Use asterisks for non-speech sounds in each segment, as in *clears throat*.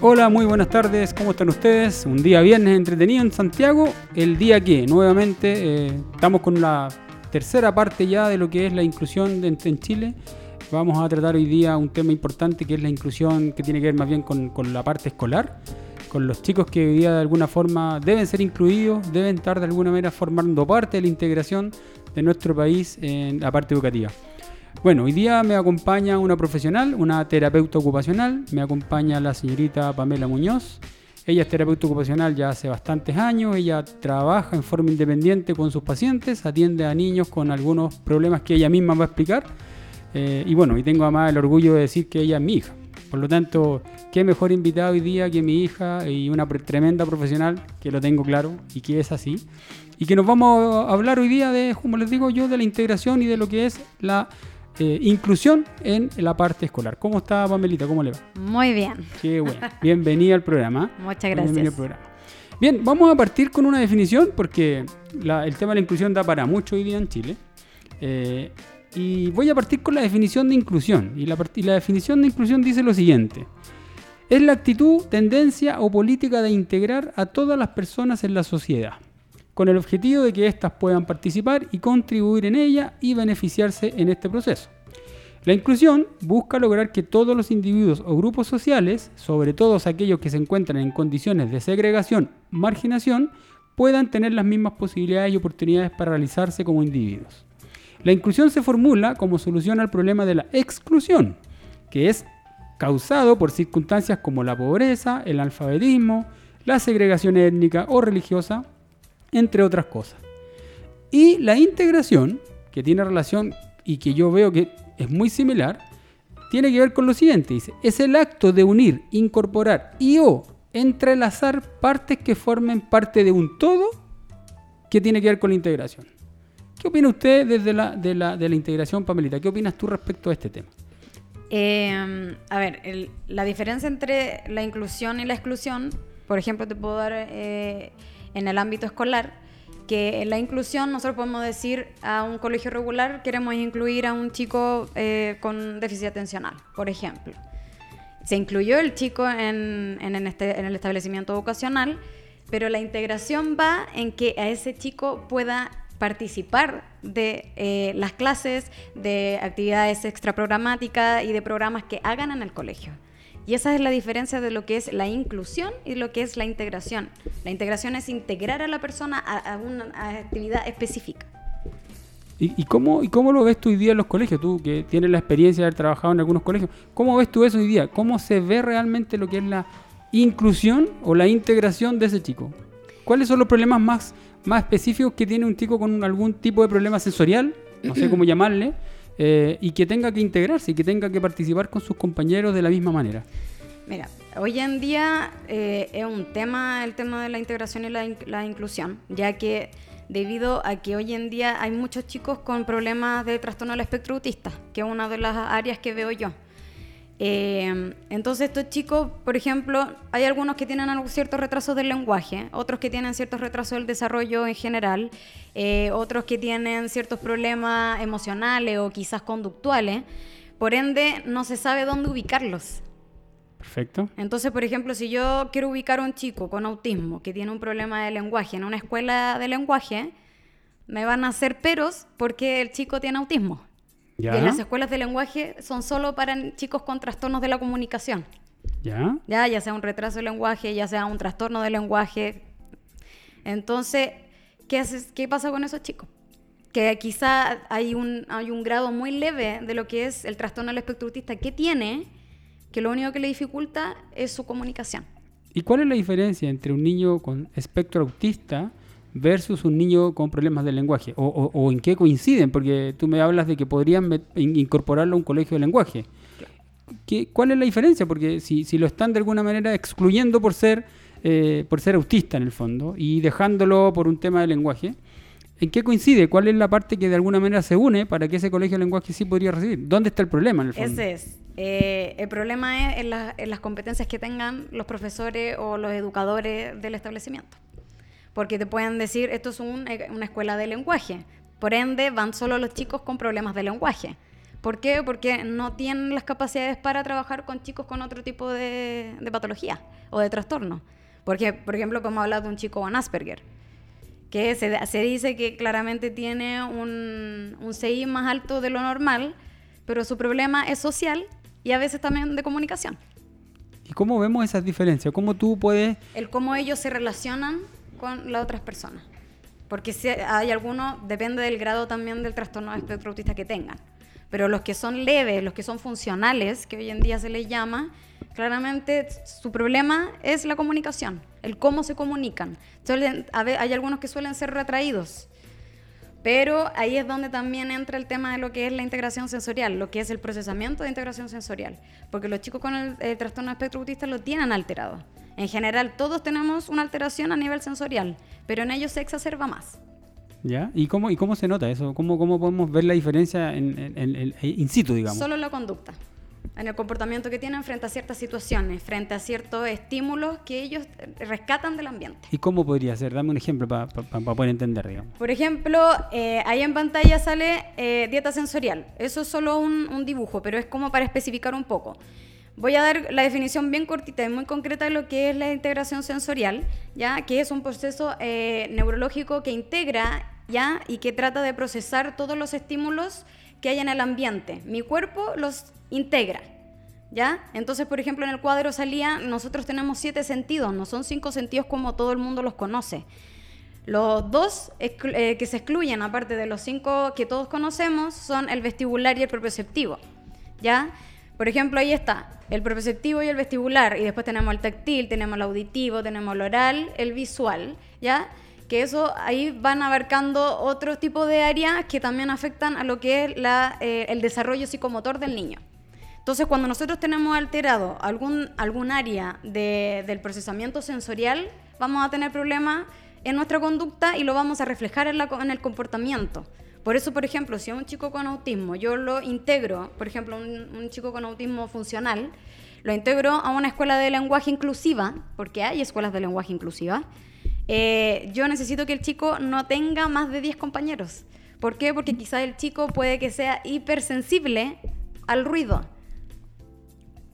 Hola, muy buenas tardes, ¿cómo están ustedes? Un día viernes entretenido en Santiago, el día que nuevamente eh, estamos con la tercera parte ya de lo que es la inclusión en, Chile. Vamos a tratar hoy día un tema importante que es la inclusión que tiene que ver más bien con, la parte escolar, con los chicos que hoy de alguna forma deben ser incluidos, deben estar de alguna manera formando parte de la integración de nuestro país en la parte educativa. Bueno, hoy día me acompaña una profesional, una terapeuta ocupacional, me acompaña la señorita Pamela Muñoz. Ella es terapeuta ocupacional ya hace bastantes años, ella trabaja en forma independiente con sus pacientes, atiende a niños con algunos problemas que ella misma va a explicar. Eh, y bueno, y tengo además el orgullo de decir que ella es mi hija. Por lo tanto, qué mejor invitado hoy día que mi hija y una tremenda profesional, que lo tengo claro y que es así. Y que nos vamos a hablar hoy día de, como les digo yo, de la integración y de lo que es la eh, inclusión en la parte escolar. ¿Cómo está Pamelita? ¿Cómo le va? Muy bien. Qué bueno. Bienvenida al programa. *laughs* Muchas gracias. Bien, vamos a partir con una definición porque el tema de la inclusión da para mucho hoy día en Chile. Eh, y voy a partir con la definición de inclusión. Y la, y la definición de inclusión dice lo siguiente. Es la actitud, tendencia o política de integrar a todas las personas en la sociedad con el objetivo de que éstas puedan participar y contribuir en ella y beneficiarse en este proceso. La inclusión busca lograr que todos los individuos o grupos sociales, sobre todo aquellos que se encuentran en condiciones de segregación, marginación, puedan tener las mismas posibilidades y oportunidades para realizarse como individuos. La inclusión se formula como solución al problema de la exclusión, que es causado por circunstancias como la pobreza, el alfabetismo, la segregación étnica o religiosa, entre otras cosas. Y la integración, que tiene relación y que yo veo que es muy similar, tiene que ver con lo siguiente, dice, es el acto de unir, incorporar y o entrelazar partes que formen parte de un todo que tiene que ver con la integración. ¿Qué opina usted desde la, de, la, de la integración, Pamelita? ¿Qué opinas tú respecto a este tema? Em, a ver, la diferencia entre la inclusión y la exclusión, por ejemplo, te puedo dar eh, en el ámbito escolar, que en la inclusión nosotros podemos decir a un colegio regular queremos incluir a un chico eh, con déficit atencional, por ejemplo. Se incluyó el chico en, este, el establecimiento vocacional, pero la integración va en que a ese chico pueda participar de eh, las clases, de actividades extraprogramáticas y de programas que hagan en el colegio. Y esa es la diferencia de lo que es la inclusión y lo que es la integración. La integración es integrar a la persona a, una actividad específica. ¿Y, cómo, ¿Y cómo lo ves tú hoy día en los colegios? Tú que tienes la experiencia de haber trabajado en algunos colegios, ¿cómo ves tú eso hoy día? ¿Cómo se ve realmente lo que es la inclusión o la integración de ese chico? ¿Cuáles son los problemas más, más específicos que tiene un chico con algún tipo de problema sensorial? No sé cómo *clears throat* llamarle eh, y que tenga que integrarse y que tenga que participar con sus compañeros de la misma manera. Mira, hoy en día eh, es un tema el tema de la integración y la, inclusión, ya que debido a que hoy en día hay muchos chicos con problemas de trastorno del espectro autista, que es una de las áreas que veo yo. Eh, entonces estos chicos, por ejemplo, hay algunos que tienen ciertos retrasos del lenguaje, otros que tienen ciertos retrasos del desarrollo en general, eh, otros que tienen ciertos problemas emocionales o quizás conductuales. Por ende, no se sabe dónde ubicarlos. Perfecto. Entonces, por ejemplo, si yo quiero ubicar a un chico con autismo que tiene un problema de lenguaje en una escuela de lenguaje, me van a hacer peros porque el chico tiene autismo. ¿Ya? Las escuelas de lenguaje son solo para chicos con trastornos de la comunicación. ¿Ya? Ya, ya sea un retraso de lenguaje, ya sea un trastorno de lenguaje. Entonces, ¿qué, haces, qué pasa con esos chicos? Que quizá hay un, hay un grado muy leve de lo que es el trastorno del espectro autista que tiene, que lo único que le dificulta es su comunicación. ¿Y cuál es la diferencia entre un niño con espectro autista versus un niño con problemas de lenguaje? O, o- en qué coinciden? Porque tú me hablas de que podrían incorporarlo a un colegio de lenguaje. ¿Qué- ¿Cuál es la diferencia? Porque si, si lo están de alguna manera excluyendo por ser, eh, por ser autista en el fondo y dejándolo por un tema de lenguaje, ¿en qué coincide? ¿Cuál es la parte que de alguna manera se une para que ese colegio de lenguaje sí podría recibir? ¿Dónde está el problema en el fondo? Ese es. Eh, el problema es en, en las competencias que tengan los profesores o los educadores del establecimiento. Porque te pueden decir, esto es un- eh, una escuela de lenguaje. Por ende, van solo los chicos con problemas de lenguaje. ¿Por qué? Porque no tienen las capacidades para trabajar con chicos con otro tipo de, de patología o de trastorno. Porque, por ejemplo, podemos hablar de un chico con Asperger que se, se dice que claramente tiene un, un CI más alto de lo normal, pero su problema es social y a veces también de comunicación. ¿Y cómo vemos esas diferencias? ¿Cómo tú puedes El cómo ellos se relacionan con las otras personas. Porque si hay algunos, depende del grado también del trastorno de espectro autista que tengan. Pero los que son leves, los que son funcionales, que hoy en día se les llama, claramente su problema es la comunicación, el cómo se comunican. Ve- hay algunos que suelen ser retraídos, pero ahí es donde también entra el tema de lo que es la integración sensorial, lo que es el procesamiento de integración sensorial. Porque los chicos con el, eh, trastorno de espectro autista lo tienen alterado. En general, todos tenemos una alteración a nivel sensorial, pero en ellos se exacerba más. ¿Ya? ¿Y cómo, y cómo se nota eso? ¿Cómo, cómo podemos ver la diferencia en, en- en- in situ, digamos? Solo en la conducta, en el comportamiento que tienen frente a ciertas situaciones, frente a ciertos estímulos que ellos rescatan del ambiente. ¿Y cómo podría ser? Dame un ejemplo para poder entender, digamos. Por ejemplo, eh, ahí en pantalla sale eh, dieta sensorial. Eso es solo un, un dibujo, pero es como para especificar un poco. Voy a dar la definición bien cortita y muy concreta de lo que es la integración sensorial, ya que es un proceso eh, neurológico que integra ya y que trata de procesar todos los estímulos que hay en el ambiente. Mi cuerpo los integra. ¿Ya? Entonces, por ejemplo, en el cuadro salía, nosotros tenemos siete sentidos, no son cinco sentidos como todo el mundo los conoce. Los dos eh, que se excluyen, aparte de los cinco que todos conocemos, son el vestibular y el propioceptivo. ¿Ya? Por ejemplo, ahí está el propioceptivo y el vestibular, y después tenemos el táctil, tenemos el auditivo, tenemos el oral, el visual, ¿ya? Que eso ahí van abarcando otro tipo de áreas que también afectan a lo que es eh, el desarrollo psicomotor del niño. Entonces, cuando nosotros tenemos alterado algún, algún área de- del procesamiento sensorial, vamos a tener problemas en nuestra conducta y lo vamos a reflejar en el comportamiento. Por eso, por ejemplo, si un chico con autismo yo lo integro, por ejemplo, un, un chico con autismo funcional, lo integro a una escuela de lenguaje inclusiva, porque hay escuelas de lenguaje inclusiva, eh, yo necesito que el chico no tenga más de 10 compañeros. ¿Por qué? Porque quizás el chico puede que sea hipersensible al ruido.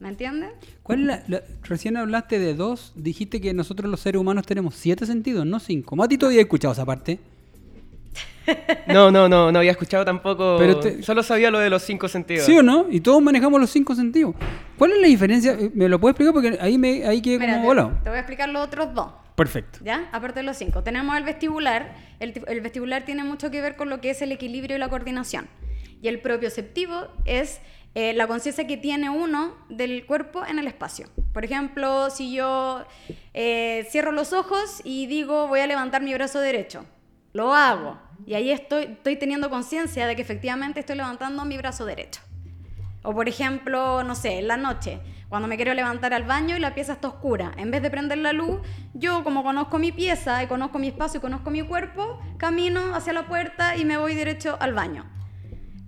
¿Me entiendes? ¿Cuál la, la- recién hablaste de dos, dijiste que nosotros los seres humanos tenemos siete sentidos, no cinco. Mati, ¿tú habías escuchado esa parte? *laughs* No, no, no, no había escuchado tampoco. Pero te- Solo sabía lo de los cinco sentidos. ¿Sí o no? Y todos manejamos los cinco sentidos. ¿Cuál es la diferencia? Eh, ¿Me lo puedes explicar? Porque ahí, me, ahí quedé Mira, como te, volado. te voy a explicar los otros dos. Perfecto. ¿Ya? Aparte de los cinco. Tenemos el vestibular. El, ti- el vestibular tiene mucho que ver con lo que es el equilibrio y la coordinación. Y el propioceptivo es eh, la conciencia que tiene uno del cuerpo en el espacio. Por ejemplo, si yo eh, cierro los ojos y digo voy a levantar mi brazo derecho, lo hago. Y ahí estoy, estoy teniendo conciencia de que efectivamente estoy levantando mi brazo derecho. O por ejemplo, no sé, en la noche, cuando me quiero levantar al baño y la pieza está oscura, en vez de prender la luz, yo como conozco mi pieza y conozco mi espacio y conozco mi cuerpo, camino hacia la puerta y me voy derecho al baño.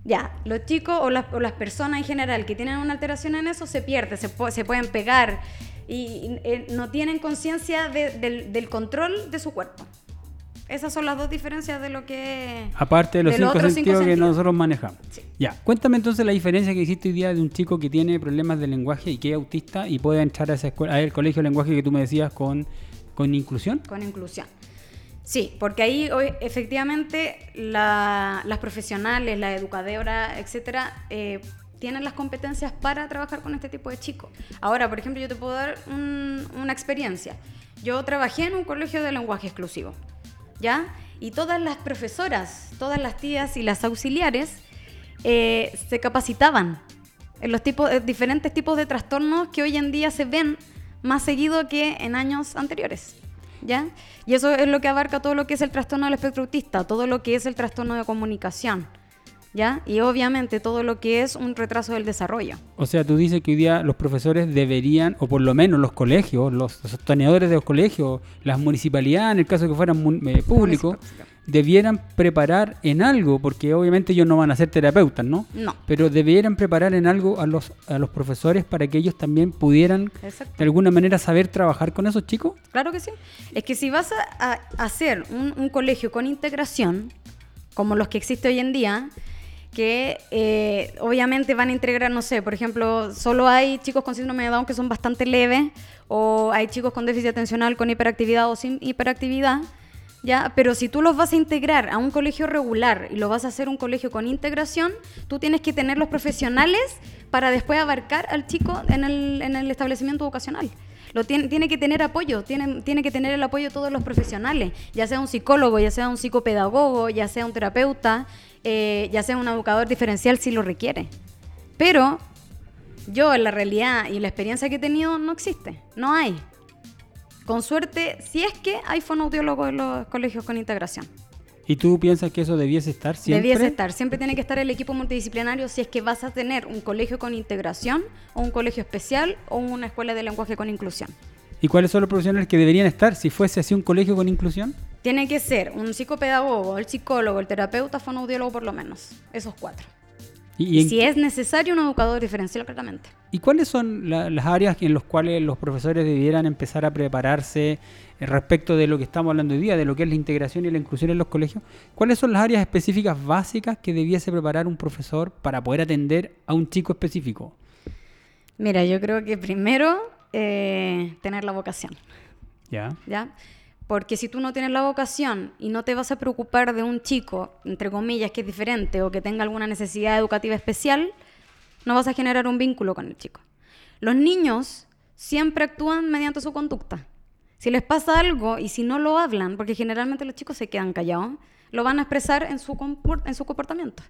Ya, los chicos o las, personas en general que tienen una alteración en eso se pierden, se, pu- se pueden pegar y, eh, no tienen conciencia de- del, del control de su cuerpo. Esas son las dos diferencias de lo que... Aparte de los de cinco sentidos cinco que sentidos. nosotros manejamos. Sí. Ya, cuéntame entonces la diferencia que existe hoy día de un chico que tiene problemas de lenguaje y que es autista y puede entrar a esa escuela, al colegio de lenguaje que tú me decías con, con inclusión. Con inclusión. Sí, porque ahí hoy, efectivamente la- las profesionales, la educadora, etcétera, eh, tienen las competencias para trabajar con este tipo de chicos. Ahora, por ejemplo, yo te puedo dar un- una experiencia. Yo trabajé en un colegio de lenguaje exclusivo, ¿ya? Y todas las profesoras, todas las tías y las auxiliares eh, se capacitaban en los tipos, eh, diferentes tipos de trastornos que hoy en día se ven más seguido que en años anteriores. ¿ya? Y eso es lo que abarca todo lo que es el trastorno del espectro autista, todo lo que es el trastorno de comunicación, ¿ya? Y obviamente todo lo que es un retraso del desarrollo. O sea, tú dices que hoy día los profesores deberían, o por lo menos los colegios, los, sostenedores de los colegios, las municipalidades, en el caso que fueran eh, públicos, debieran preparar en algo, porque obviamente ellos no van a ser terapeutas, ¿no? No. Pero debieran preparar en algo a los, a los profesores para que ellos también pudieran Exacto. de alguna manera saber trabajar con esos chicos. Claro que sí. Es que si vas a, a hacer un, un colegio con integración, como los que existe hoy en día, que eh, obviamente van a integrar, no sé, por ejemplo, solo hay chicos con síndrome de Down que son bastante leves, o hay chicos con déficit atencional con hiperactividad o sin hiperactividad, ¿ya? Pero si tú los vas a integrar a un colegio regular y lo vas a hacer un colegio con integración, tú tienes que tener los profesionales para después abarcar al chico en el, en el establecimiento vocacional. Lo tiene, tiene que tener apoyo, tiene, tiene que tener el apoyo de todos los profesionales, ya sea un psicólogo, ya sea un psicopedagogo, ya sea un terapeuta, eh, ya sea un educador diferencial si lo requiere. Pero yo en la realidad y la experiencia que he tenido no existe, no hay. Con suerte, si es que hay fonoaudiólogos en los colegios con integración. ¿Y tú piensas que eso debiese estar siempre? Debiese estar, siempre tiene que estar el equipo multidisciplinario si es que vas a tener un colegio con integración o un colegio especial o una escuela de lenguaje con inclusión. ¿Y cuáles son los profesionales que deberían estar si fuese así un colegio con inclusión? Tiene que ser un psicopedagogo, el psicólogo, el terapeuta, fonoaudiólogo por lo menos. Esos cuatro. ¿Y, en- si es necesario, un educador diferencial, claramente. ¿y cuáles son la- las áreas en las cuales los profesores debieran empezar a prepararse eh, respecto de lo que estamos hablando hoy día, de lo que es la integración y la inclusión en los colegios? ¿Cuáles son las áreas específicas básicas que debiese preparar un profesor para poder atender a un chico específico? Mira, yo creo que primero eh, tener la vocación. ¿Ya? ¿ya? Porque si tú no tienes la vocación y no te vas a preocupar de un chico, entre comillas, que es diferente o que tenga alguna necesidad educativa especial, no vas a generar un vínculo con el chico. Los niños siempre actúan mediante su conducta. Si les pasa algo y si no lo hablan, porque generalmente los chicos se quedan callados, lo van a expresar en su, en su comportamiento.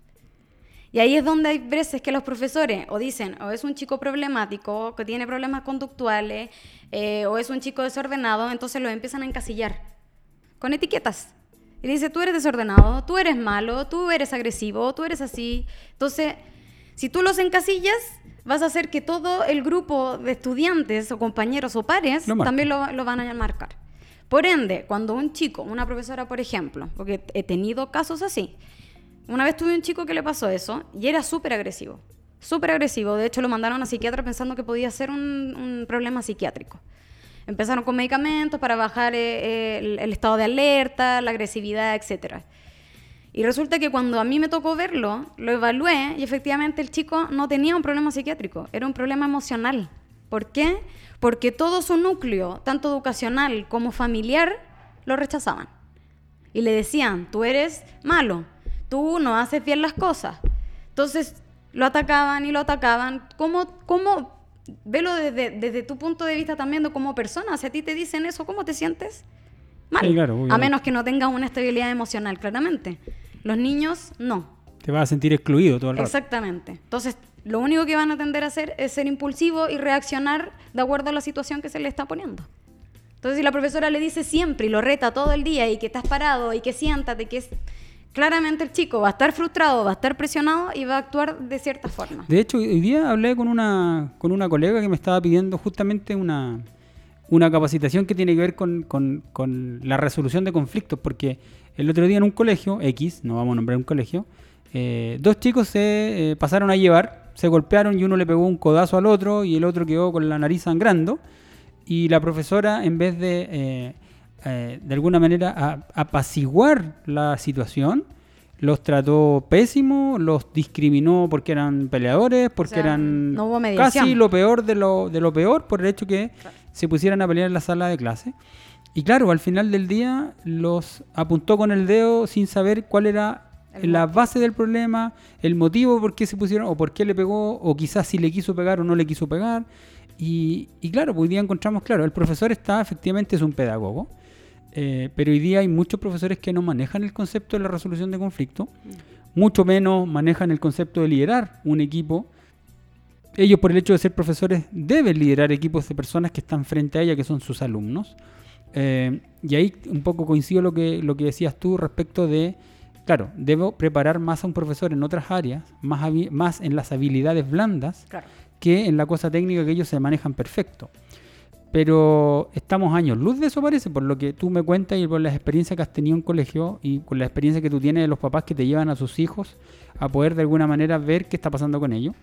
Y ahí es donde hay veces que los profesores o dicen, o es un chico problemático, que tiene problemas conductuales, eh, o es un chico desordenado, entonces lo empiezan a encasillar con etiquetas. Y dice, tú eres desordenado, tú eres malo, tú eres agresivo, tú eres así. Entonces, si tú los encasillas, vas a hacer que todo el grupo de estudiantes o compañeros o pares Lo también lo, lo van a marcar. Por ende, cuando un chico, una profesora, por ejemplo, porque he tenido casos así, una vez tuve un chico que le pasó eso y era súper agresivo. Súper agresivo. De hecho, lo mandaron a psiquiatra pensando que podía ser un, problema psiquiátrico. Empezaron con medicamentos para bajar eh, eh, el, el estado de alerta, la agresividad, etc. Y resulta que cuando a mí me tocó verlo, lo evalué y efectivamente el chico no tenía un problema psiquiátrico, era un problema emocional. ¿Por qué? Porque todo su núcleo, tanto educacional como familiar, lo rechazaban. Y le decían, tú eres malo, tú no haces bien las cosas. Entonces lo atacaban y lo atacaban. ¿Cómo, cómo velo desde, desde tu punto de vista también de como persona? Si a ti te dicen eso, ¿cómo te sientes? Mal. Sí, claro, a menos que no tengas una estabilidad emocional, claramente. Los niños, no. Te vas a sentir excluido todo el rato. Exactamente. Entonces, lo único que van a tender a hacer es ser impulsivo y reaccionar de acuerdo a la situación que se le está poniendo. Entonces, si la profesora le dice siempre y lo reta todo el día y que estás parado y que siéntate, que es... Claramente el chico va a estar frustrado, va a estar presionado y va a actuar de cierta forma. De hecho, hoy día hablé con una, con una colega que me estaba pidiendo justamente una, una capacitación que tiene que ver con, con- con la resolución de conflictos, porque el otro día en un colegio, X, no vamos a nombrar un colegio, eh, dos chicos se eh, pasaron a llevar, se golpearon y uno le pegó un codazo al otro y el otro quedó con la nariz sangrando, y la profesora, en vez de, eh, eh, de alguna manera, a- apaciguar la situación, los trató pésimo, los discriminó porque eran peleadores, porque sea, eran no hubo mediación. casi lo peor de lo, de lo peor por el hecho que se pusieran a pelear en la sala de clase. Y claro, al final del día los apuntó con el dedo sin saber cuál era la base del problema, el motivo por qué se pusieron, o por qué le pegó, o quizás si le quiso pegar o no le quiso pegar. Y, y claro, pues hoy día encontramos, claro, el profesor está, efectivamente es un pedagogo, eh, pero hoy día hay muchos profesores que no manejan el concepto de la resolución de conflicto, mucho menos manejan el concepto de liderar un equipo. Ellos, por el hecho de ser profesores, deben liderar equipos de personas que están frente a ella, que son sus alumnos. eh, y ahí un poco coincido lo que, lo que decías tú respecto de, claro, debo preparar más a un profesor en otras áreas, más, más en las habilidades blandas, Claro. que en la cosa técnica que ellos se manejan perfecto. Pero estamos años luz de eso parece, por lo que tú me cuentas y por las experiencias que has tenido en colegio y con la experiencia que tú tienes de los papás que te llevan a sus hijos a poder de alguna manera ver qué está pasando con ellos.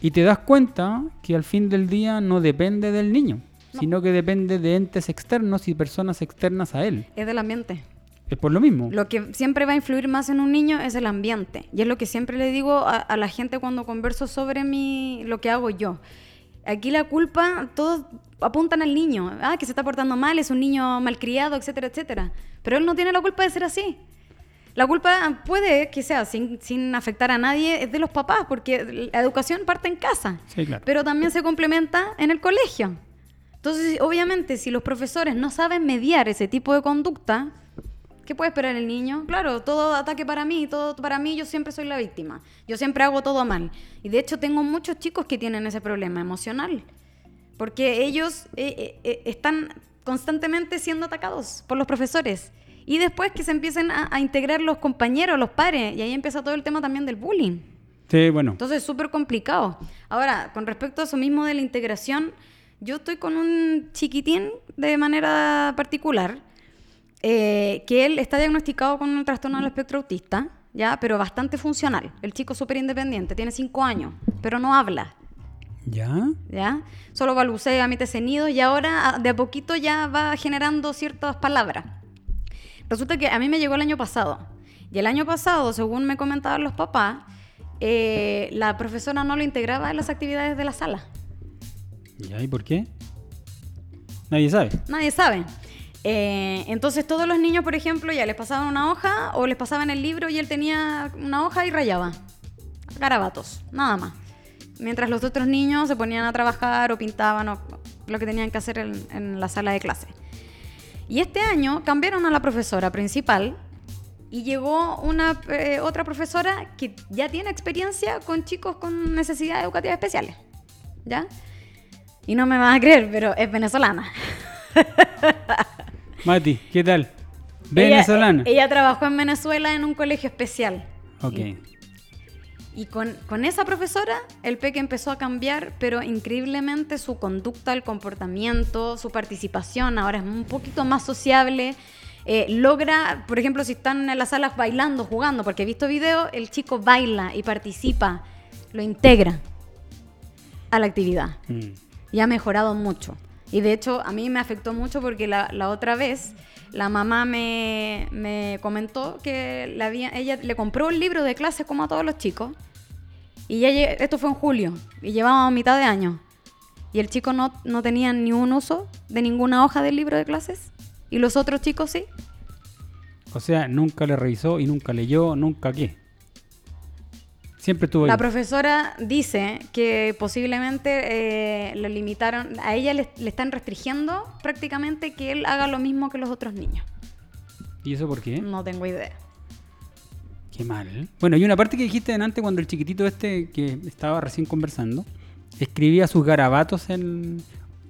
Y te das cuenta que al fin del día no depende del niño, No. sino que depende de entes externos y personas externas a él. Es del ambiente. Es por lo mismo. Lo que siempre va a influir más en un niño es el ambiente. Y es lo que siempre le digo a, a la gente cuando converso sobre mi, lo que hago yo. Aquí la culpa, todos apuntan al niño. Ah, que se está portando mal, es un niño malcriado, etcétera, etcétera. Pero él no tiene la culpa de ser así. La culpa puede que sea sin, sin afectar a nadie, es de los papás, porque la educación parte en casa. Sí, claro. Pero también se complementa en el colegio. Entonces, obviamente, si los profesores no saben mediar ese tipo de conducta, ¿qué puede esperar el niño? Claro, todo ataque para mí, todo para mí, yo siempre soy la víctima. Yo siempre hago todo mal. Y de hecho tengo muchos chicos que tienen ese problema emocional. Porque ellos eh, eh, eh, están constantemente siendo atacados por los profesores. Y después que se empiecen a, a integrar los compañeros, los pares, y ahí empieza todo el tema también del bullying. Sí, bueno. Entonces es súper complicado. Ahora, con respecto a eso mismo de la integración, yo estoy con un chiquitín de manera particular, eh, que él está diagnosticado con un trastorno del espectro autista, ya, pero bastante funcional. El chico es súper independiente, tiene cinco años, pero no habla. ¿Ya? ¿ya? Solo balbucea, emite sonidos y ahora a- de a poquito ya va generando ciertas palabras. Resulta que a mí me llegó el año pasado. Y el año pasado, según me comentaban los papás, eh, la profesora no lo integraba en las actividades de la sala. ¿Ya? ¿Y por qué? Nadie sabe. Nadie sabe. Eh, entonces todos los niños, por ejemplo, ya les pasaban una hoja o les pasaban el libro y él tenía una hoja y rayaba. Garabatos, nada más. Mientras los otros niños se ponían a trabajar o pintaban o lo que tenían que hacer en, en la sala de clase. Y este año cambiaron a la profesora principal y llegó una eh, otra profesora que ya tiene experiencia con chicos con necesidades educativas especiales. ¿Ya? Y no me vas a creer, pero es venezolana. *laughs* Mati, ¿qué tal? Ella- Venezolana. Ella, trabajó en Venezuela en un colegio especial. ok. Y, y con, con esa profesora, el peque empezó a cambiar, pero increíblemente su conducta, el comportamiento, su participación. Ahora es un poquito más sociable. Eh, logra, por ejemplo, si están en las salas bailando, jugando, porque he visto videos, el chico baila y participa, lo integra a la actividad Mm. y ha mejorado mucho. Y de hecho, a mí me afectó mucho porque la, otra vez la mamá me, me comentó que ella le compró un libro de clases como a todos los chicos. Y ya esto fue en julio y llevábamos mitad de año. Y el chico no, no tenía ni un uso de ninguna hoja del libro de clases. Y los otros chicos sí. O sea, nunca le revisó y nunca leyó, nunca qué. Siempre estuvo La profesora dice que posiblemente eh, le limitaron, a ella le, le están restringiendo prácticamente que él haga lo mismo que los otros niños. ¿Y eso por qué? No tengo idea. Qué mal. Bueno, y una parte que dijiste antes cuando el chiquitito este que estaba recién conversando escribía sus garabatos en...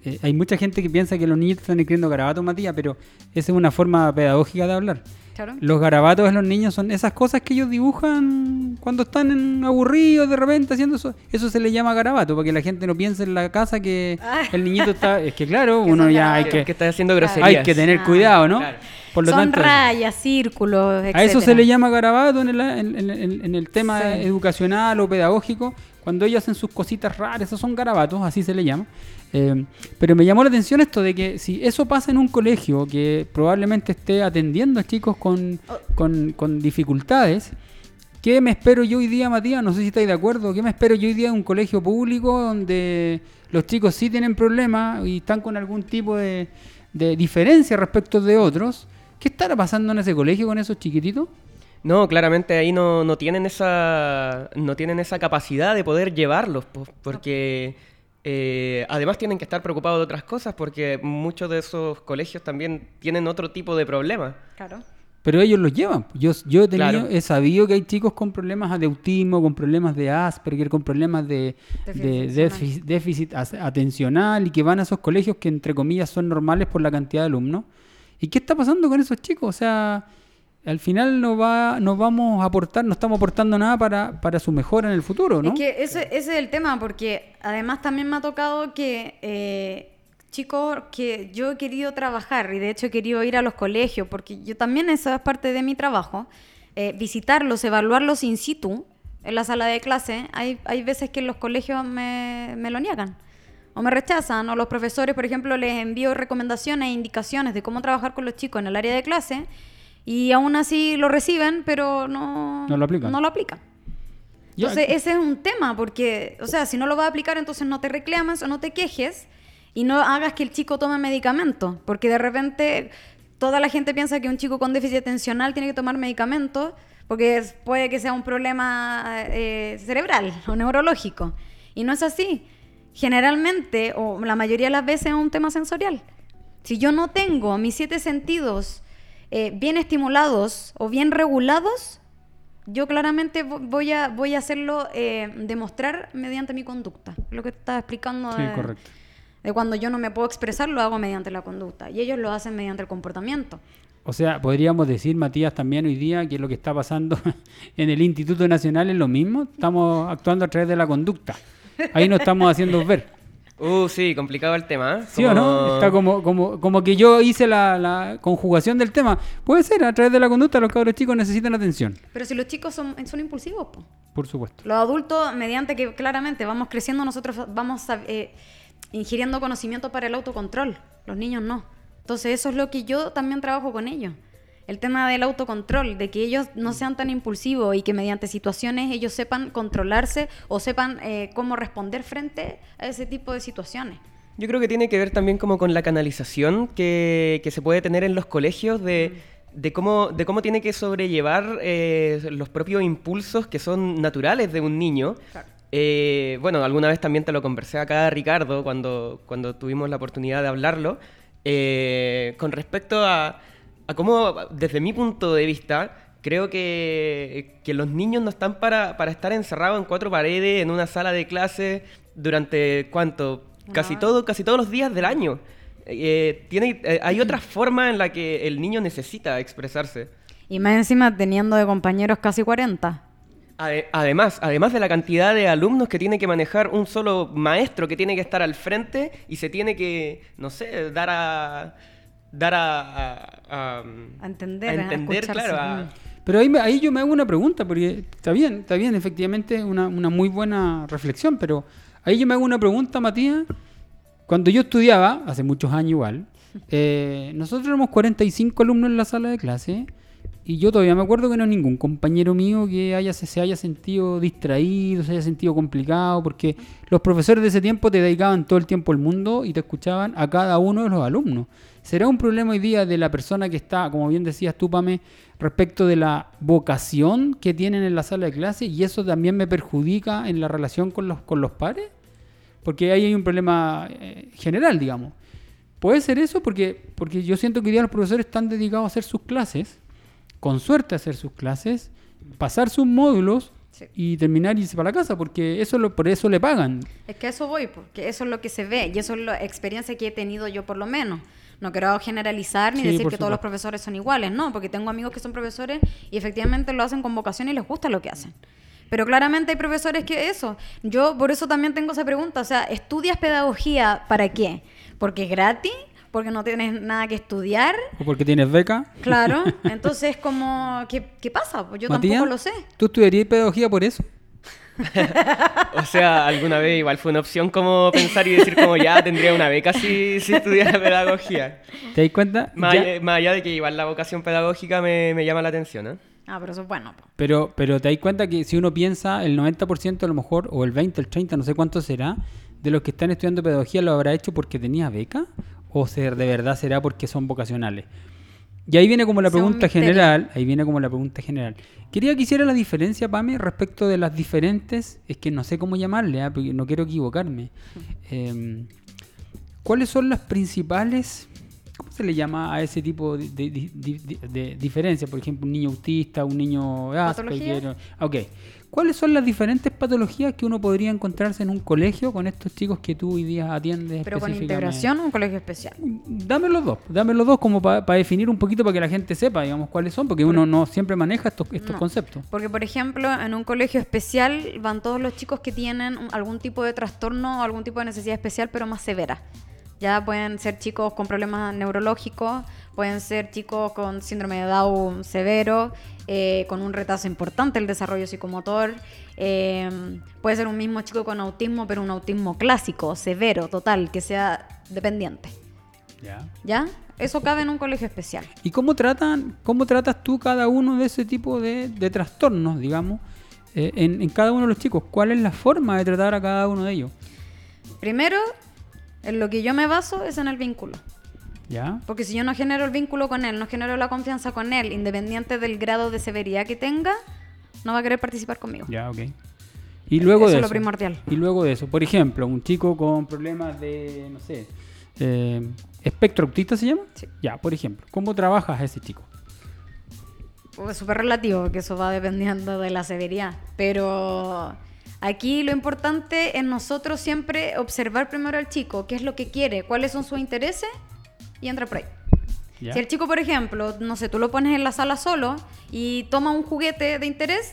eh, hay mucha gente que piensa que los niños están escribiendo garabatos, Matías, pero esa es una forma pedagógica de hablar. Claro. Los garabatos de los niños son esas cosas que ellos dibujan cuando están en aburridos de repente haciendo eso. Eso se le llama garabato, para que la gente no piense en la casa que Ah. el niñito está... Es que claro, *laughs* uno ya hay que, que está haciendo groserías. hay que tener Ah. cuidado, ¿no? Claro. Por lo Son tanto, rayas, círculos, etc. a eso se le llama garabato en el, en- en- en- en el tema Sí. educacional o pedagógico. Cuando ellos hacen sus cositas raras, esos son garabatos, así se le llama. Eh, pero me llamó la atención esto de que si eso pasa en un colegio que probablemente esté atendiendo a chicos con, con, con dificultades, ¿qué me espero yo hoy día, Matías? No sé si estáis de acuerdo. ¿Qué me espero yo hoy día en un colegio público donde los chicos sí tienen problemas y están con algún tipo de, de diferencia respecto de otros? ¿Qué estará pasando en ese colegio con esos chiquititos? No, claramente ahí no, no tienen esa no tienen esa capacidad de poder llevarlos, po- porque eh, además tienen que estar preocupados de otras cosas, porque muchos de esos colegios también tienen otro tipo de problemas. Claro. Pero ellos los llevan. Yo, yo he, tenido- Claro. he sabido que hay chicos con problemas de autismo, con problemas de Asperger, con problemas de, de Déficit atencional y que van a esos colegios que entre comillas son normales por la cantidad de alumnos. ¿Y qué está pasando con esos chicos? O sea, al final no va, nos vamos a aportar, no estamos aportando nada para, para su mejora en el futuro, ¿no? Es que ese, es el tema, porque además también me ha tocado que eh, chicos que yo he querido trabajar y de hecho he querido ir a los colegios, porque yo también esa es parte de mi trabajo, eh, visitarlos, evaluarlos in situ en la sala de clase. Hay, hay veces que los colegios me, me lo niegan o me rechazan, o los profesores, por ejemplo, les envío recomendaciones e indicaciones de cómo trabajar con los chicos en el área de clase y aún así lo reciben, pero no, No lo aplican. No lo aplican. Entonces, ese es un tema, porque, o sea, si no lo vas a aplicar, entonces no te reclames o no te quejes y no hagas que el chico tome medicamento, porque de repente toda la gente piensa que un chico con déficit atencional tiene que tomar medicamentos, porque puede que sea un problema eh, cerebral o neurológico. Y no es así. Generalmente, o la mayoría de las veces, es un tema sensorial. Si yo no tengo mis siete sentidos eh, bien estimulados o bien regulados, yo claramente vo- voy a, voy a hacerlo eh, demostrar mediante mi conducta. Lo que estaba explicando Sí, de, correcto. de cuando yo no me puedo expresar, lo hago mediante la conducta. Y ellos lo hacen mediante el comportamiento. O sea, podríamos decir, Matías, también hoy día que lo que está pasando *laughs* en el Instituto Nacional es lo mismo. Estamos actuando a través de la conducta. Ahí nos estamos haciendo ver. Uh, sí, complicado el tema. ¿eh? ¿Sí o no? Está como, como, como que yo hice la, la conjugación del tema. Puede ser, a través de la conducta los cabros chicos necesitan atención. Pero si los chicos son, son impulsivos, po. Por supuesto. Los adultos, mediante que claramente vamos creciendo, nosotros vamos eh, ingiriendo conocimiento para el autocontrol. Los niños no. Entonces eso es lo que yo también trabajo con ellos. El tema del autocontrol, de que ellos no sean tan impulsivos y que mediante situaciones ellos sepan controlarse o sepan eh, cómo responder frente a ese tipo de situaciones. Yo creo que tiene que ver también como con la canalización que, que se puede tener en los colegios de, de cómo, de cómo tiene que sobrellevar eh, los propios impulsos que son naturales de un niño. Claro. Eh, bueno, alguna vez también te lo conversé acá, Ricardo, cuando, cuando tuvimos la oportunidad de hablarlo, eh, con respecto a, a cómo, desde mi punto de vista, creo que, que los niños no están para, para estar encerrados en cuatro paredes, en una sala de clase, durante, ¿cuánto? Casi, Ah. todo, casi todos los días del año. Eh, tiene, eh, hay otra *clears throat* forma en la que el niño necesita expresarse. Y más encima teniendo de compañeros casi 40. Ade- Además, además de la cantidad de alumnos que tiene que manejar un solo maestro que tiene que estar al frente y se tiene que, no sé, dar a dar a, a- a- A entender, a entender, claro, a- mm. Pero ahí, me- ahí yo me hago una pregunta, porque está bien, está bien, efectivamente, una, una muy buena reflexión, pero ahí yo me hago una pregunta, Matías. Cuando yo estudiaba, hace muchos años igual, *laughs* eh, nosotros éramos 45 alumnos en la sala de clase y yo todavía me acuerdo que no hay ningún compañero mío que haya, se, se haya sentido distraído, se haya sentido complicado, porque los profesores de ese tiempo te dedicaban todo el tiempo al mundo y te escuchaban a cada uno de los alumnos. ¿Será un problema hoy día de la persona que está, como bien decías tú, Pame, respecto de la vocación que tienen en la sala de clase y eso también me perjudica en la relación con los, con los pares? Porque ahí hay un problema eh, general, digamos. Puede ser eso porque, porque yo siento que hoy día los profesores están dedicados a hacer sus clases, con suerte a hacer sus clases, pasar sus módulos Sí. y terminar y irse para la casa, porque eso lo, por eso le pagan. Es que a eso voy, porque eso es lo que se ve y eso es la experiencia que he tenido yo por lo menos. No quiero generalizar ni Sí, decir que todos los profesores son iguales, no, porque tengo amigos que son profesores y efectivamente lo hacen con vocación y les gusta lo que hacen. Pero claramente hay profesores que eso. Yo por eso también tengo esa pregunta, o sea, ¿estudias pedagogía para qué? ¿Porque es gratis? ¿Porque no tienes nada que estudiar? O porque tienes beca. Claro, *laughs* entonces como, ¿qué, qué pasa? Pues yo Matías, tampoco lo sé. ¿Tú estudiarías pedagogía por eso? *laughs* O sea, alguna vez igual fue una opción como pensar y decir como ya tendría una beca si, si estudiara pedagogía. ¿Te das cuenta? Más, allá, más allá de que igual la vocación pedagógica me, me llama la atención, ¿eh? Ah, pero eso es bueno. po. Pero, pero te das cuenta que si uno piensa, el 90% a lo mejor, o el 20, el 30, no sé cuánto será, de los que están estudiando pedagogía lo habrá hecho porque tenía beca, o ser, de verdad será porque son vocacionales. Y ahí viene como la pregunta general, ahí viene como la pregunta general. Quería que hiciera la diferencia, Pame, respecto de las diferentes, es que no sé cómo llamarle, ¿ah? porque no quiero equivocarme. Em, ¿Cuáles son las principales, cómo se le llama a ese tipo de, de, de- de- diferencias? Por ejemplo, un niño autista, un niño. ¿Patología? Ok. ¿Cuáles son las diferentes patologías que uno podría encontrarse en un colegio con estos chicos que tú hoy día atiendes? Pero con integración o un colegio especial. Dame los dos, dame los dos como para definir un poquito para que la gente sepa, digamos, cuáles son, porque uno no siempre maneja estos, estos No. conceptos. Porque, por ejemplo, en un colegio especial van todos los chicos que tienen algún tipo de trastorno o algún tipo de necesidad especial, pero más severa. Ya pueden ser chicos con problemas neurológicos, pueden ser chicos con síndrome de Down severo, eh, con un retraso importante el desarrollo psicomotor. eh, puede ser un mismo chico con autismo, pero un autismo clásico, severo, total, que sea dependiente. Ya. ¿Ya? Eso cabe en un colegio especial. ¿Y cómo tratan, cómo tratas tú cada uno de ese tipo de, de trastornos, digamos, eh, en, en cada uno de los chicos? ¿Cuál es la forma de tratar a cada uno de ellos? Primero, en lo que yo me baso es en el vínculo. ¿Ya? Porque si yo no genero el vínculo con él, no genero la confianza con él, independiente del grado de severidad que tenga, no va a querer participar conmigo. Ya, ok. Y luego Eso de es lo eso. primordial. Y luego de eso, por ejemplo, un chico con problemas de, no sé, eh, espectro autista se llama. Sí. Ya, por ejemplo, ¿cómo trabajas a ese chico? Es súper relativo, que eso va dependiendo de la severidad. Pero aquí lo importante es nosotros siempre observar primero al chico, qué es lo que quiere, cuáles son sus intereses y entra por ahí. ¿Ya? Si el chico, por ejemplo, no sé, tú lo pones en la sala solo y toma un juguete de interés,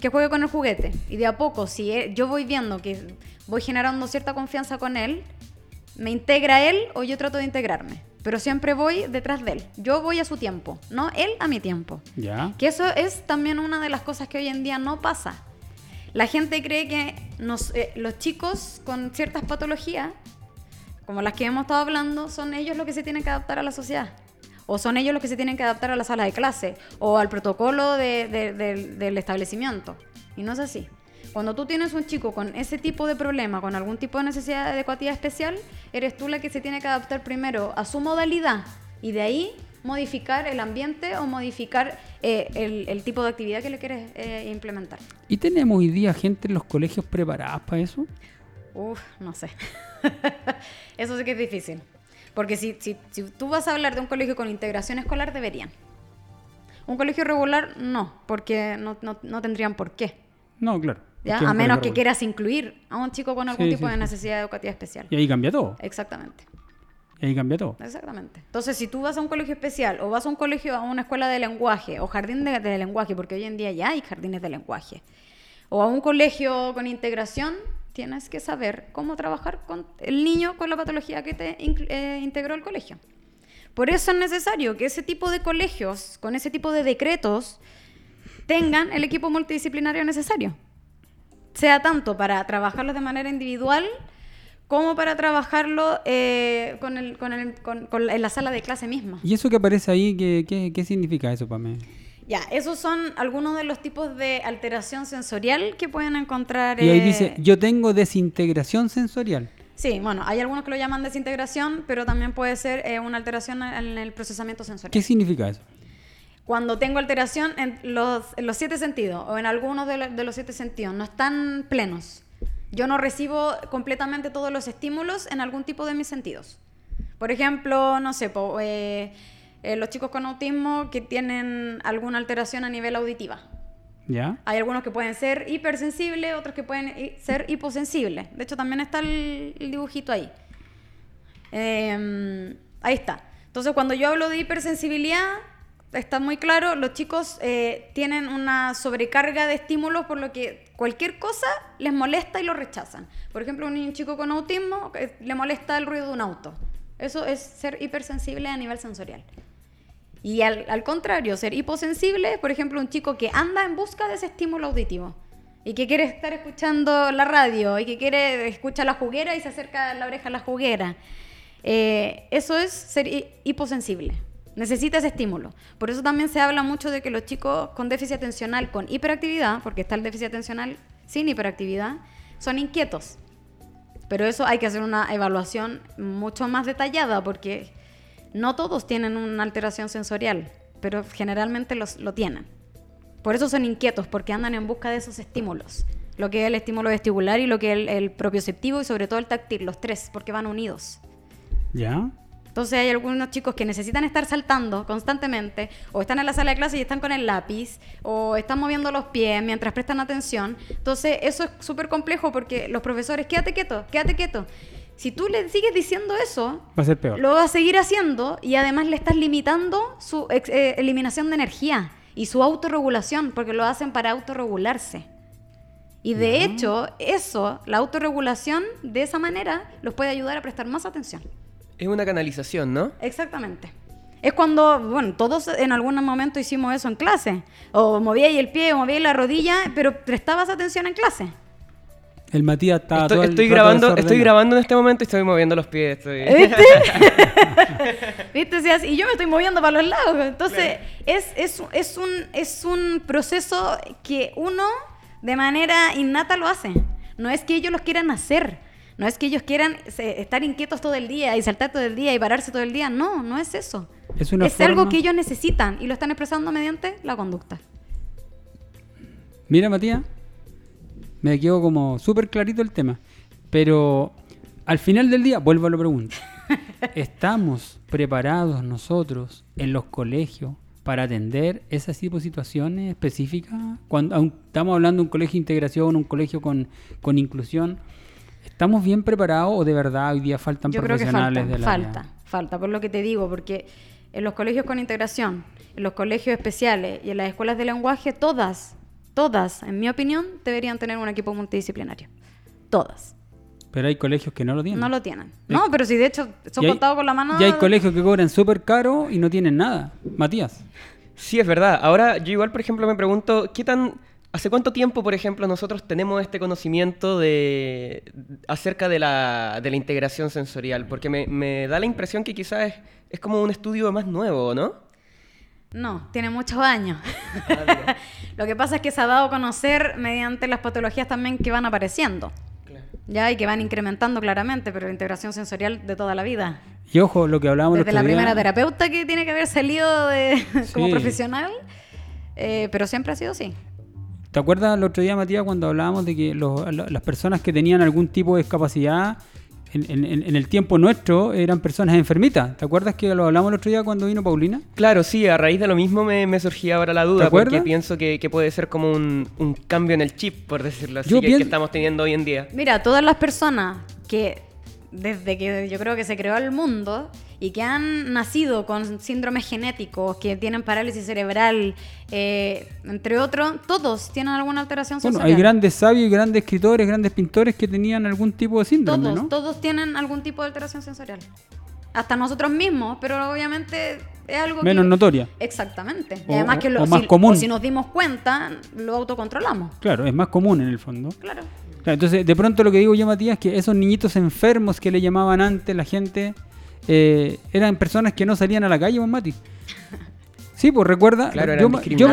que juegue con el juguete. Y de a poco, si él- yo voy viendo que voy generando cierta confianza con él, me integra él o yo trato de integrarme. Pero siempre voy detrás de él. Yo voy a su tiempo, no él a mi tiempo. ¿Ya? Que eso es también una de las cosas que hoy en día no pasa. La gente cree que nos- eh, los chicos con ciertas patologías, como las que hemos estado hablando, son ellos los que se tienen que adaptar a la sociedad. O son ellos los que se tienen que adaptar a la sala de clase o al protocolo de- de- del- del establecimiento. Y no es así. Cuando tú tienes un chico con ese tipo de problema, con algún tipo de necesidad de adecuatía especial, eres tú la que se tiene que adaptar primero a su modalidad y de ahí modificar el ambiente o modificar eh, el, el tipo de actividad que le quieres eh, implementar. ¿Y tenemos hoy día gente en los colegios preparadas para eso? Uf, no sé. *laughs* *laughs* Eso sí que es difícil. Porque si, si, si tú vas a hablar de un colegio con integración escolar, deberían. Un colegio regular, no, porque no, no- no tendrían por qué. No, claro. ¿ya? A menos que quieras incluir a un chico con algún Sí, tipo sí, de sí. necesidad educativa especial. Y ahí cambia todo. Exactamente. Y ahí cambia todo. Exactamente. Entonces, si tú vas a un colegio especial o vas a un colegio, a una escuela de lenguaje o jardín de, de lenguaje, porque hoy en día ya hay jardines de lenguaje, o a un colegio con integración, tienes que saber cómo trabajar con el niño con la patología que te eh, integró el colegio. Por eso es necesario que ese tipo de colegios, con ese tipo de decretos, tengan el equipo multidisciplinario necesario. Sea tanto para trabajarlos de manera individual como para trabajarlo eh, con el, con el- con- con en la sala de clase misma. ¿Y eso que aparece ahí, qué, qué, qué significa eso mí? Ya, esos son algunos de los tipos de alteración sensorial que pueden encontrar. Y ahí eh, dice, yo tengo desintegración sensorial. Sí, bueno, hay algunos que lo llaman desintegración, pero también puede ser eh, una alteración en el procesamiento sensorial. ¿Qué significa eso? Cuando tengo alteración en los, en los siete sentidos o en algunos de, de los siete sentidos, no están plenos. Yo no recibo completamente todos los estímulos en algún tipo de mis sentidos. Por ejemplo, no sé, po, eh, eh, los chicos con autismo que tienen alguna alteración a nivel auditiva. ¿Ya? Hay algunos que pueden ser hipersensibles, otros que pueden ser hiposensibles. De hecho, también está el, el dibujito ahí. Eh, ahí está. Entonces, cuando yo hablo de hipersensibilidad, está muy claro, los chicos eh, tienen una sobrecarga de estímulos por lo que cualquier cosa les molesta y lo rechazan. Por ejemplo, un chico con autismo eh, le molesta el ruido de un auto. Eso es ser hipersensible a nivel sensorial. Y al, al contrario, ser hiposensible, por ejemplo, un chico que anda en busca de ese estímulo auditivo y que quiere estar escuchando la radio y que quiere escuchar la juguera y se acerca la oreja a la juguera. Eh, eso es ser hi- hiposensible. Necesita ese estímulo. Por eso también se habla mucho de que los chicos con déficit atencional con hiperactividad, porque está el déficit atencional sin hiperactividad, son inquietos. Pero eso hay que hacer una evaluación mucho más detallada porque no todos tienen una alteración sensorial, pero generalmente los, lo tienen. Por eso son inquietos, porque andan en busca de esos estímulos. Lo que es el estímulo vestibular y lo que es el, el propioceptivo y sobre todo el táctil, los tres, porque van unidos. ¿Ya? Entonces hay algunos chicos que necesitan estar saltando constantemente, o están en la sala de clase y están con el lápiz, o están moviendo los pies mientras prestan atención. Entonces eso es súper complejo porque los profesores, quédate quieto, quédate quieto. Si tú le sigues diciendo eso, Va a ser peor. lo va a seguir haciendo y además le estás limitando su ex- eh, eliminación de energía y su autorregulación, porque lo hacen para autorregularse. Y de hecho, eso, la autorregulación, de esa manera, los puede ayudar a prestar más atención. Es una canalización, ¿no? Exactamente. Es cuando, bueno, todos en algún momento hicimos eso en clase. O movíais el pie, o movíais la rodilla, pero prestabas atención en clase. El Matías está Estoy, todo el estoy rato grabando, estoy grabando en este momento y estoy moviendo los pies. estoy- ¿Viste? *laughs* ¿Viste? Y yo me estoy moviendo para los lados. Entonces, es, es, es, un, es un proceso que uno de manera innata lo hace. No es que ellos los quieran hacer. No es que ellos quieran estar inquietos todo el día y saltar todo el día y pararse todo el día. No, no es eso. Es una algo forma- que ellos necesitan y lo están expresando mediante la conducta. Mira, Matías, me quedó como súper clarito el tema. Pero al final del día, vuelvo a la pregunta. *laughs* ¿Estamos preparados nosotros en los colegios para atender ese tipo de situaciones específicas? Cuando estamos hablando de un colegio de integración, un colegio con, con inclusión. ¿Estamos bien preparados o de verdad hoy día faltan Yo creo que profesionales falta, falta, falta, por lo que te digo, porque en los colegios con integración, en los colegios especiales y en las escuelas de lenguaje, todas, todas, en mi opinión, deberían tener un equipo multidisciplinario. Todas. Pero hay colegios que no lo tienen. No lo tienen. No, pero si de hecho son hay- contados con la mano. Y hay colegios que cobran súper caro y no tienen nada. Matías. Sí, es verdad. Ahora, yo igual, por ejemplo, me pregunto, ¿qué tan... ¿Hace cuánto tiempo, por ejemplo, nosotros tenemos este conocimiento de acerca de la, de la integración sensorial? Porque me, me da la impresión que quizás es, es como un estudio más nuevo, ¿no? No, tiene muchos años. *laughs* lo que pasa es que se ha dado a conocer mediante las patologías también que van apareciendo. Ya, y que van incrementando claramente, pero integración sensorial de toda la vida. Y ojo, lo que hablábamos Desde la día- primera terapeuta que tiene que haber salido de, *laughs* como Sí. profesional, eh, pero siempre ha sido así. ¿Te acuerdas el otro día, Matías, cuando hablábamos de que los- la- las personas que tenían algún tipo de discapacidad en, en- en- en el tiempo nuestro eran personas enfermitas? ¿Te acuerdas que lo hablamos el otro día cuando vino Paulina? Claro, sí, a raíz de lo mismo me, me surgía ahora la duda, porque pienso que, que puede ser como un, un cambio en el chip, por decirlo así, Yo que, estamos teniendo hoy en día. Mira, todas las personas que desde que yo creo que se creó el mundo y que han nacido con síndromes genéticos, que tienen parálisis cerebral, eh, entre otros, todos tienen alguna alteración Bueno, sensorial. hay grandes sabios y grandes escritores, grandes pintores que tenían algún tipo de síndrome, Todos, ¿no? todos tienen algún tipo de alteración sensorial. Hasta nosotros mismos, pero obviamente es algo Menos que... notoria. Exactamente. O- y además que lo, o más si, común. o si nos dimos cuenta, lo autocontrolamos. Claro, es más común en el fondo. Claro. Claro, entonces, de pronto lo que digo yo, Matías, es que esos niñitos enfermos que le llamaban antes la gente, eh, eran personas que no salían a la calle, pues, Mati. Sí, pues recuerda. *laughs* Claro, yo, me- yo,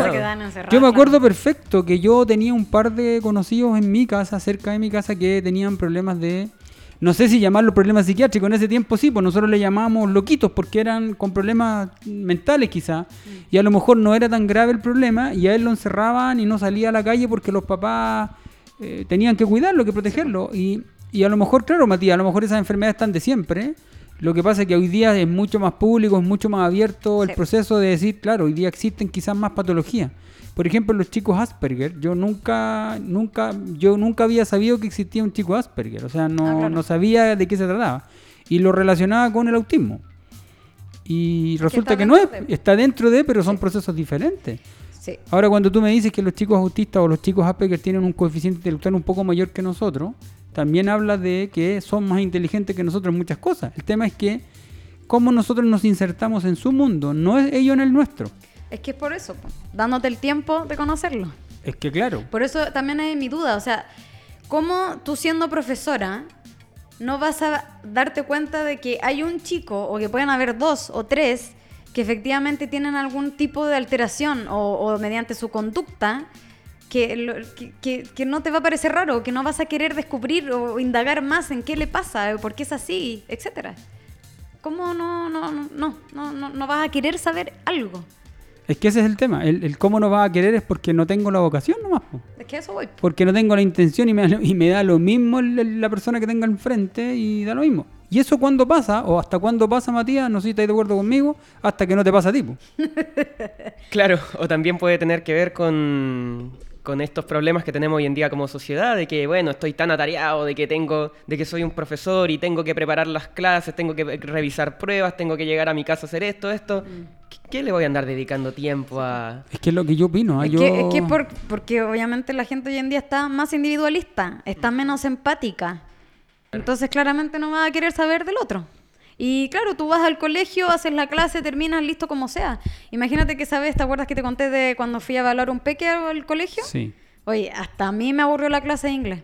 yo acuerdo perfecto que yo tenía un par de conocidos en mi casa, cerca de mi casa, que tenían problemas de. No sé si llamarlos problemas psiquiátricos. En ese tiempo sí, pues nosotros le llamábamos loquitos porque eran con problemas mentales quizás. Y a lo mejor no era tan grave el problema y a él lo encerraban y no salía a la calle porque los papás eh, tenían que cuidarlo, que protegerlo. Y, y a lo mejor, claro, Matías, a lo mejor esas enfermedades están de siempre. Lo que pasa es que hoy día es mucho más público, es mucho más abierto el Sí. proceso de decir, claro, hoy día existen quizás más patologías. Por ejemplo, los chicos Asperger, yo nunca, nunca, yo nunca había sabido que existía un chico Asperger, o sea, no, Ah, claro. no sabía de qué se trataba. Y lo relacionaba con el autismo. Y resulta que no es, de- está dentro de, pero son procesos diferentes. Sí. Ahora, cuando tú me dices que los chicos autistas o los chicos Asperger tienen un coeficiente intelectual un poco mayor que nosotros, también habla de que son más inteligentes que nosotros en muchas cosas. El tema es que cómo nosotros nos insertamos en su mundo, no es ellos en el nuestro. Es que es por eso, dándote el tiempo de conocerlo. Es que claro, Por eso también es mi duda, o sea, ¿cómo tú siendo profesora no vas a darte cuenta de que hay un chico, o que pueden haber dos o tres, que efectivamente tienen algún tipo de alteración o, o mediante su conducta, que, lo- que, que- que no te va a parecer raro, que no vas a querer descubrir o indagar más en qué le pasa, por qué es así, etcétera? ¿Cómo no, no, no, no, no, no, vas a querer saber algo? es que ese es el tema. El, el cómo no vas a querer es porque no tengo la vocación nomás. po. Es que a eso voy. Porque no tengo la intención y me, da lo- y me da lo mismo el- el- la persona que tenga enfrente y da lo mismo. ¿Y eso cuándo pasa? ¿O hasta cuándo pasa, Matías? No sé si estáis de acuerdo conmigo. Hasta que no te pasa a ti. *laughs* Claro, o también puede tener que ver con, con estos problemas que tenemos hoy en día como sociedad, de que, bueno, estoy tan atareado, de que tengo, de que soy un profesor y tengo que preparar las clases, tengo que revisar pruebas, tengo que llegar a mi casa a hacer esto, esto. ¿Qué, qué le voy a andar dedicando tiempo a...? Es que es lo que yo opino. ¿ah? Es Yo- que, es que por- porque obviamente la gente hoy en día está más individualista, está menos empática. Entonces claramente no va a querer saber del otro. Y claro, tú vas al colegio, haces la clase, terminas, listo como sea. Imagínate que sabes, ¿te acuerdas que te conté de cuando fui a evaluar un peque al colegio? Sí. Oye, hasta a mí me aburrió la clase de inglés.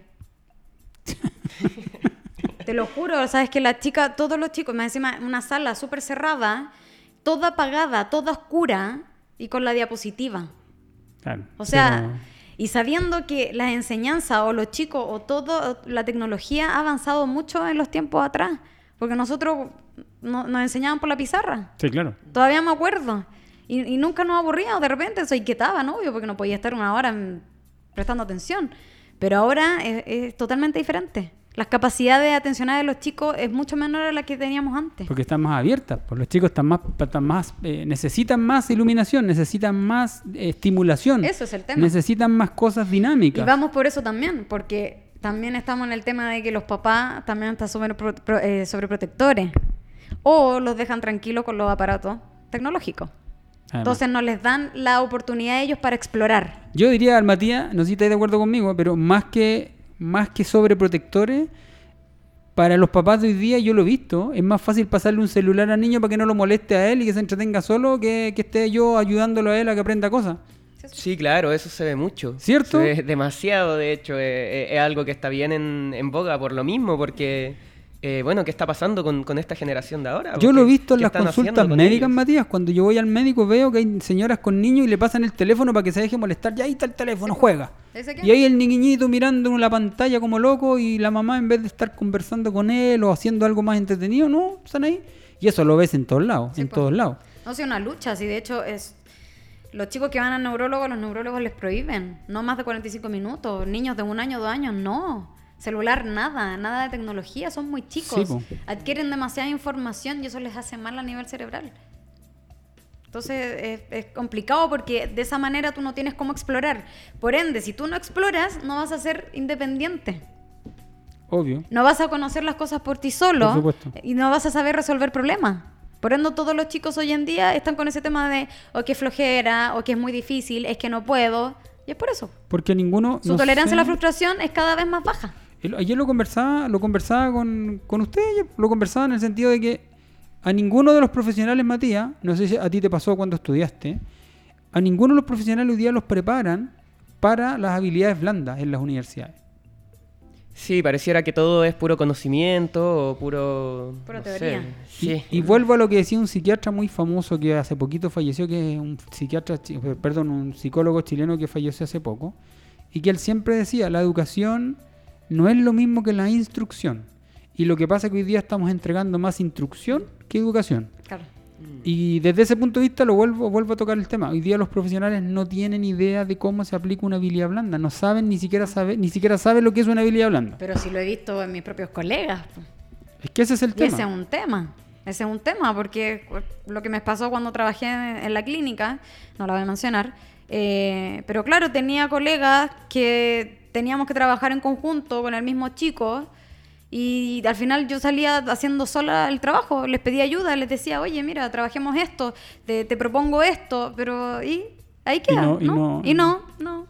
*laughs* Te lo juro, sabes que la chica, todos los chicos, más encima una sala súper cerrada, toda apagada, toda oscura y con la diapositiva. Claro. O sea, Pero- y sabiendo que las enseñanzas o los chicos o todo, la tecnología ha avanzado mucho en los tiempos atrás, porque nosotros no- nos enseñaban por la pizarra. Sí, claro. Todavía me acuerdo. Y, y nunca nos aburríamos, de repente eso inquietaba, ¿no? Obvio, porque no podía estar una hora prestando atención. Pero ahora es, es totalmente diferente. Las capacidades atencionales de los chicos es mucho menor a la que teníamos antes. Porque están más abiertas. Pues los chicos están más, están más eh, necesitan más iluminación, necesitan más eh, estimulación. Eso es el tema. Necesitan más cosas Y dinámicas. vamos por eso también, porque también estamos en el tema de que los papás también están sobre, pro- pro- eh, sobreprotectores. O los dejan tranquilos con los aparatos tecnológicos. Además. Entonces no les dan la oportunidad a ellos para explorar. Yo diría al Matías, no sé si estáis de acuerdo conmigo, pero más que, más que sobreprotectores, para los papás de hoy día, yo lo he visto, es más fácil pasarle un celular al niño para que no lo moleste a él y que se entretenga solo que, que esté yo ayudándolo a él a que aprenda cosas. Sí, claro, eso se ve mucho. ¿Cierto? Se ve demasiado, de hecho, eh, eh, es algo que está bien en, en boga por lo mismo, porque, eh, bueno, ¿qué está pasando con, con esta generación de ahora? Yo lo he visto en ¿qué las consultas con médicas, ellos? Matías. Cuando yo voy al médico veo que hay señoras con niños y le pasan el teléfono para que se deje molestar. Ya ahí está el teléfono, juega. Y ahí el niñito mirando en la pantalla como loco y la mamá en vez de estar conversando con él o haciendo algo más entretenido, no, están ahí. Y eso lo ves en todos lados, Sí, en pues. todos lados. No sé, una lucha, si de hecho es... Los chicos que van al neurólogo, los neurólogos les prohíben. No más de 45 minutos. Niños de un año, dos años, no. Celular, nada. Nada de tecnología. Son muy chicos. Adquieren demasiada información y eso les hace mal a nivel cerebral. Entonces es, es complicado porque de esa manera tú no tienes cómo explorar. Por ende, si tú no exploras, no vas a ser independiente. Obvio. No vas a conocer las cosas por ti solo Por supuesto. y no vas a saber resolver problemas. Por ende, todos los chicos hoy en día están con ese tema de o que es flojera, o que es muy difícil, es que no puedo. Y es por eso. Porque ninguno. Su no tolerancia sé- a la frustración es cada vez más baja. Ayer lo conversaba, lo conversaba con, con usted, lo conversaba en el sentido de que a ninguno de los profesionales, Matías, no sé si a ti te pasó cuando estudiaste, a ninguno de los profesionales hoy día los preparan para las habilidades blandas en las universidades. Sí, pareciera que todo es puro conocimiento o puro... Pura no sé, teoría. Sí. Y, y vuelvo a lo que decía un psiquiatra muy famoso que hace poquito falleció, que es un psiquiatra, chi- eh, perdón, un psicólogo chileno que falleció hace poco, y que él siempre decía, la educación no es lo mismo que la instrucción. Y lo que pasa es que hoy día estamos entregando más instrucción que educación. Claro. Y desde ese punto de vista lo vuelvo, vuelvo a tocar el tema. Hoy día los profesionales no tienen idea de cómo se aplica una habilidad blanda. No saben ni siquiera sabe, ni siquiera saben lo que es una habilidad blanda. Pero sí lo he visto en mis propios colegas. Es que ese es el Y tema. ese es un tema. Ese es un tema, porque lo que me pasó cuando trabajé en, en la clínica, no la voy a mencionar, eh, pero claro, tenía colegas que teníamos que trabajar en conjunto con el mismo chico y al final yo salía haciendo sola el trabajo, les pedía ayuda, les decía, oye, mira, trabajemos esto, te, te propongo esto, pero y ahí queda, no, ¿no? y no- Y no, no.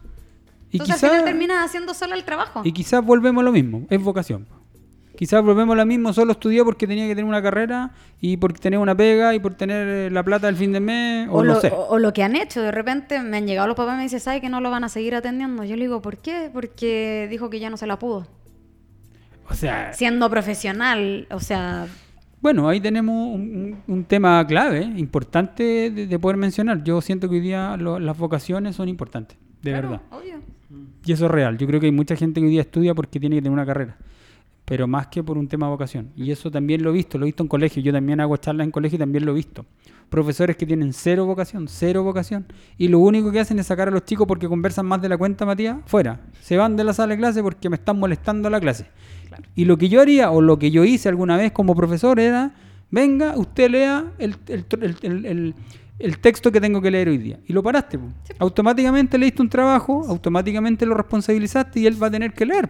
Y Entonces quizá- al final terminas haciendo sola el trabajo. Y quizás volvemos a lo mismo, es vocación. Quizás volvemos a lo mismo, solo estudió porque tenía que tener una carrera y por tener una pega y por tener eh, la plata del fin de mes, o, O, no lo, sé. o- o lo que han hecho, de repente me han llegado los papás y me dicen, ¿sabe que no lo van a seguir atendiendo? Yo le digo, ¿por qué? Porque dijo que ya no se la pudo. O sea, Siendo profesional, o sea, bueno, ahí tenemos un, tema clave, eh, importante de, de poder mencionar. Yo siento que hoy día lo- las vocaciones son importantes, de claro, verdad. obvio. Y eso es real. Yo creo que hay mucha gente que hoy día estudia porque tiene que tener una carrera. pero más que por un tema de vocación. Y eso también lo he visto, lo he visto en colegio. Yo también hago charlas en colegio y también lo he visto. Profesores que tienen cero vocación, cero vocación. Y lo único que hacen es sacar a los chicos porque conversan más de la cuenta, Matías, fuera. Se van de la sala de clase porque me están molestando la clase. Y lo que yo haría, o lo que yo hice alguna vez como profesor, era, venga, usted lea el, el- el- el- texto que tengo que leer hoy día. Y lo paraste. po. Automáticamente leíste un trabajo, automáticamente lo responsabilizaste y él va a tener que leer.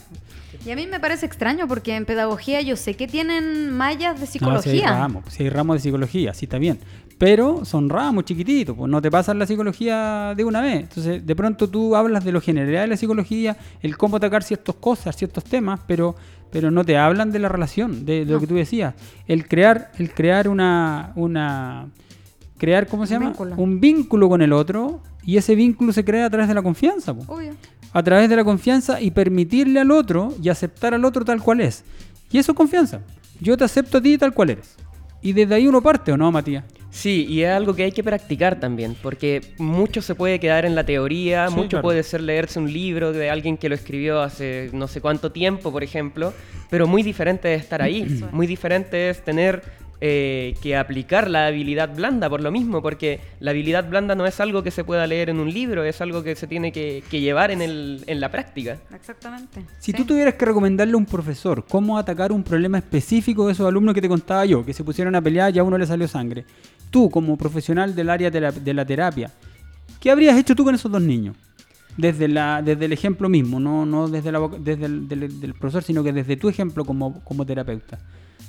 Y a mí me parece extraño porque en pedagogía yo sé que tienen mallas de No, si hay psicología. ramos, si hay ramos de psicología, sí está bien. Pero son ramos chiquititos, pues no te pasan la psicología de una vez. Entonces, de pronto tú hablas de lo general de la psicología, el cómo atacar ciertas cosas, ciertos temas, pero, pero no te hablan de la relación, de, de lo que tú decías. El crear, el crear una, una crear, ¿cómo se Un llama? vínculo. Un vínculo con el otro, y ese vínculo se crea a través de la confianza. po Obvio. a través de la confianza y permitirle al otro y aceptar al otro tal cual es. Y eso es confianza. Yo te acepto a ti tal cual eres. Y desde ahí uno parte, ¿o no, Matías? Sí, y es algo que hay que practicar también, porque mucho se puede quedar en la teoría, Sí, mucho claro. puede ser leerse un libro de alguien que lo escribió hace no sé cuánto tiempo, por ejemplo, pero muy diferente es estar ahí, muy diferente es tener eh, que aplicar la habilidad blanda por lo mismo, porque la habilidad blanda no es algo que se pueda leer en un libro, es algo que se tiene que, que llevar en, el, en la práctica. Exactamente. Si Sí. tú tuvieras que recomendarle a un profesor cómo atacar un problema específico de esos alumnos que te contaba yo, que se pusieron a pelear y a uno le salió sangre, tú como profesional del área de la, de la terapia, ¿qué habrías hecho tú con esos dos niños? Desde, la, desde el ejemplo mismo, no, no desde, la, voc- desde el del, del profesor, sino que desde tu ejemplo como, como terapeuta.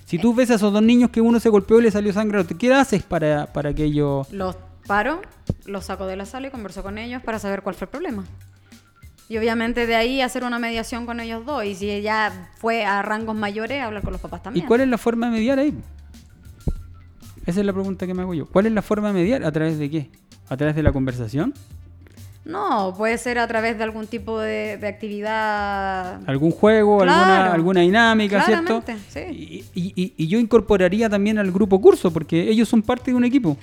Si tú ves a esos dos niños que uno se golpeó y le salió sangre, ¿qué haces para, para que ellos... Los paro, los saco de la sala y converso con ellos para saber cuál fue el problema. Y obviamente de ahí hacer una mediación con ellos dos. Y si ya fue a rangos mayores, hablar con los papás ¿Y también. cuál es la forma de mediar ahí? Esa es la pregunta que me hago yo. ¿Cuál es la forma de mediar? ¿A través de qué? ¿A través de la conversación? No, puede ser a través de algún tipo de, de actividad. ¿Algún juego? Claro. Alguna, alguna dinámica? ¿Cierto? Sí. Y- y- y yo incorporaría también al grupo curso, porque ellos son parte de un equipo.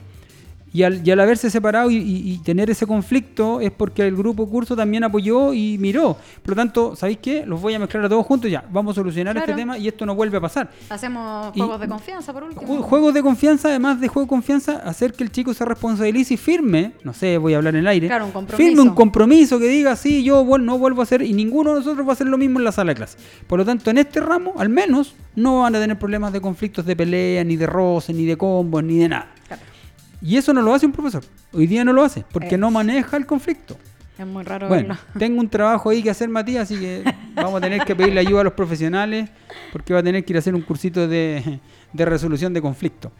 Y al, y al haberse separado y, y- y tener ese conflicto es porque el grupo curso también apoyó y miró. Por lo tanto, ¿sabéis qué? Los voy a mezclar a todos juntos ya. Vamos a solucionar Claro. este tema y esto no vuelve a pasar. Hacemos juegos de confianza, por último. Ju- Juegos de confianza, además de juego de confianza, hacer que el chico se responsabilice y firme, no sé, voy a hablar en el aire, Claro, un compromiso. firme un compromiso que diga, sí, yo no vuelvo a hacer, y ninguno de nosotros va a hacer lo mismo en la sala de clase. Por lo tanto, en este ramo, al menos, no van a tener problemas de conflictos de pelea, ni de roces, ni de combos, ni de nada. Y eso no lo hace un profesor. Hoy día no lo hace, porque Es. no maneja el conflicto. Es muy raro Bueno, verlo. *laughs* tengo un trabajo ahí que hacer, Matías, así que vamos a tener que pedirle ayuda a los profesionales porque va a tener que ir a hacer un cursito de, de resolución de conflicto.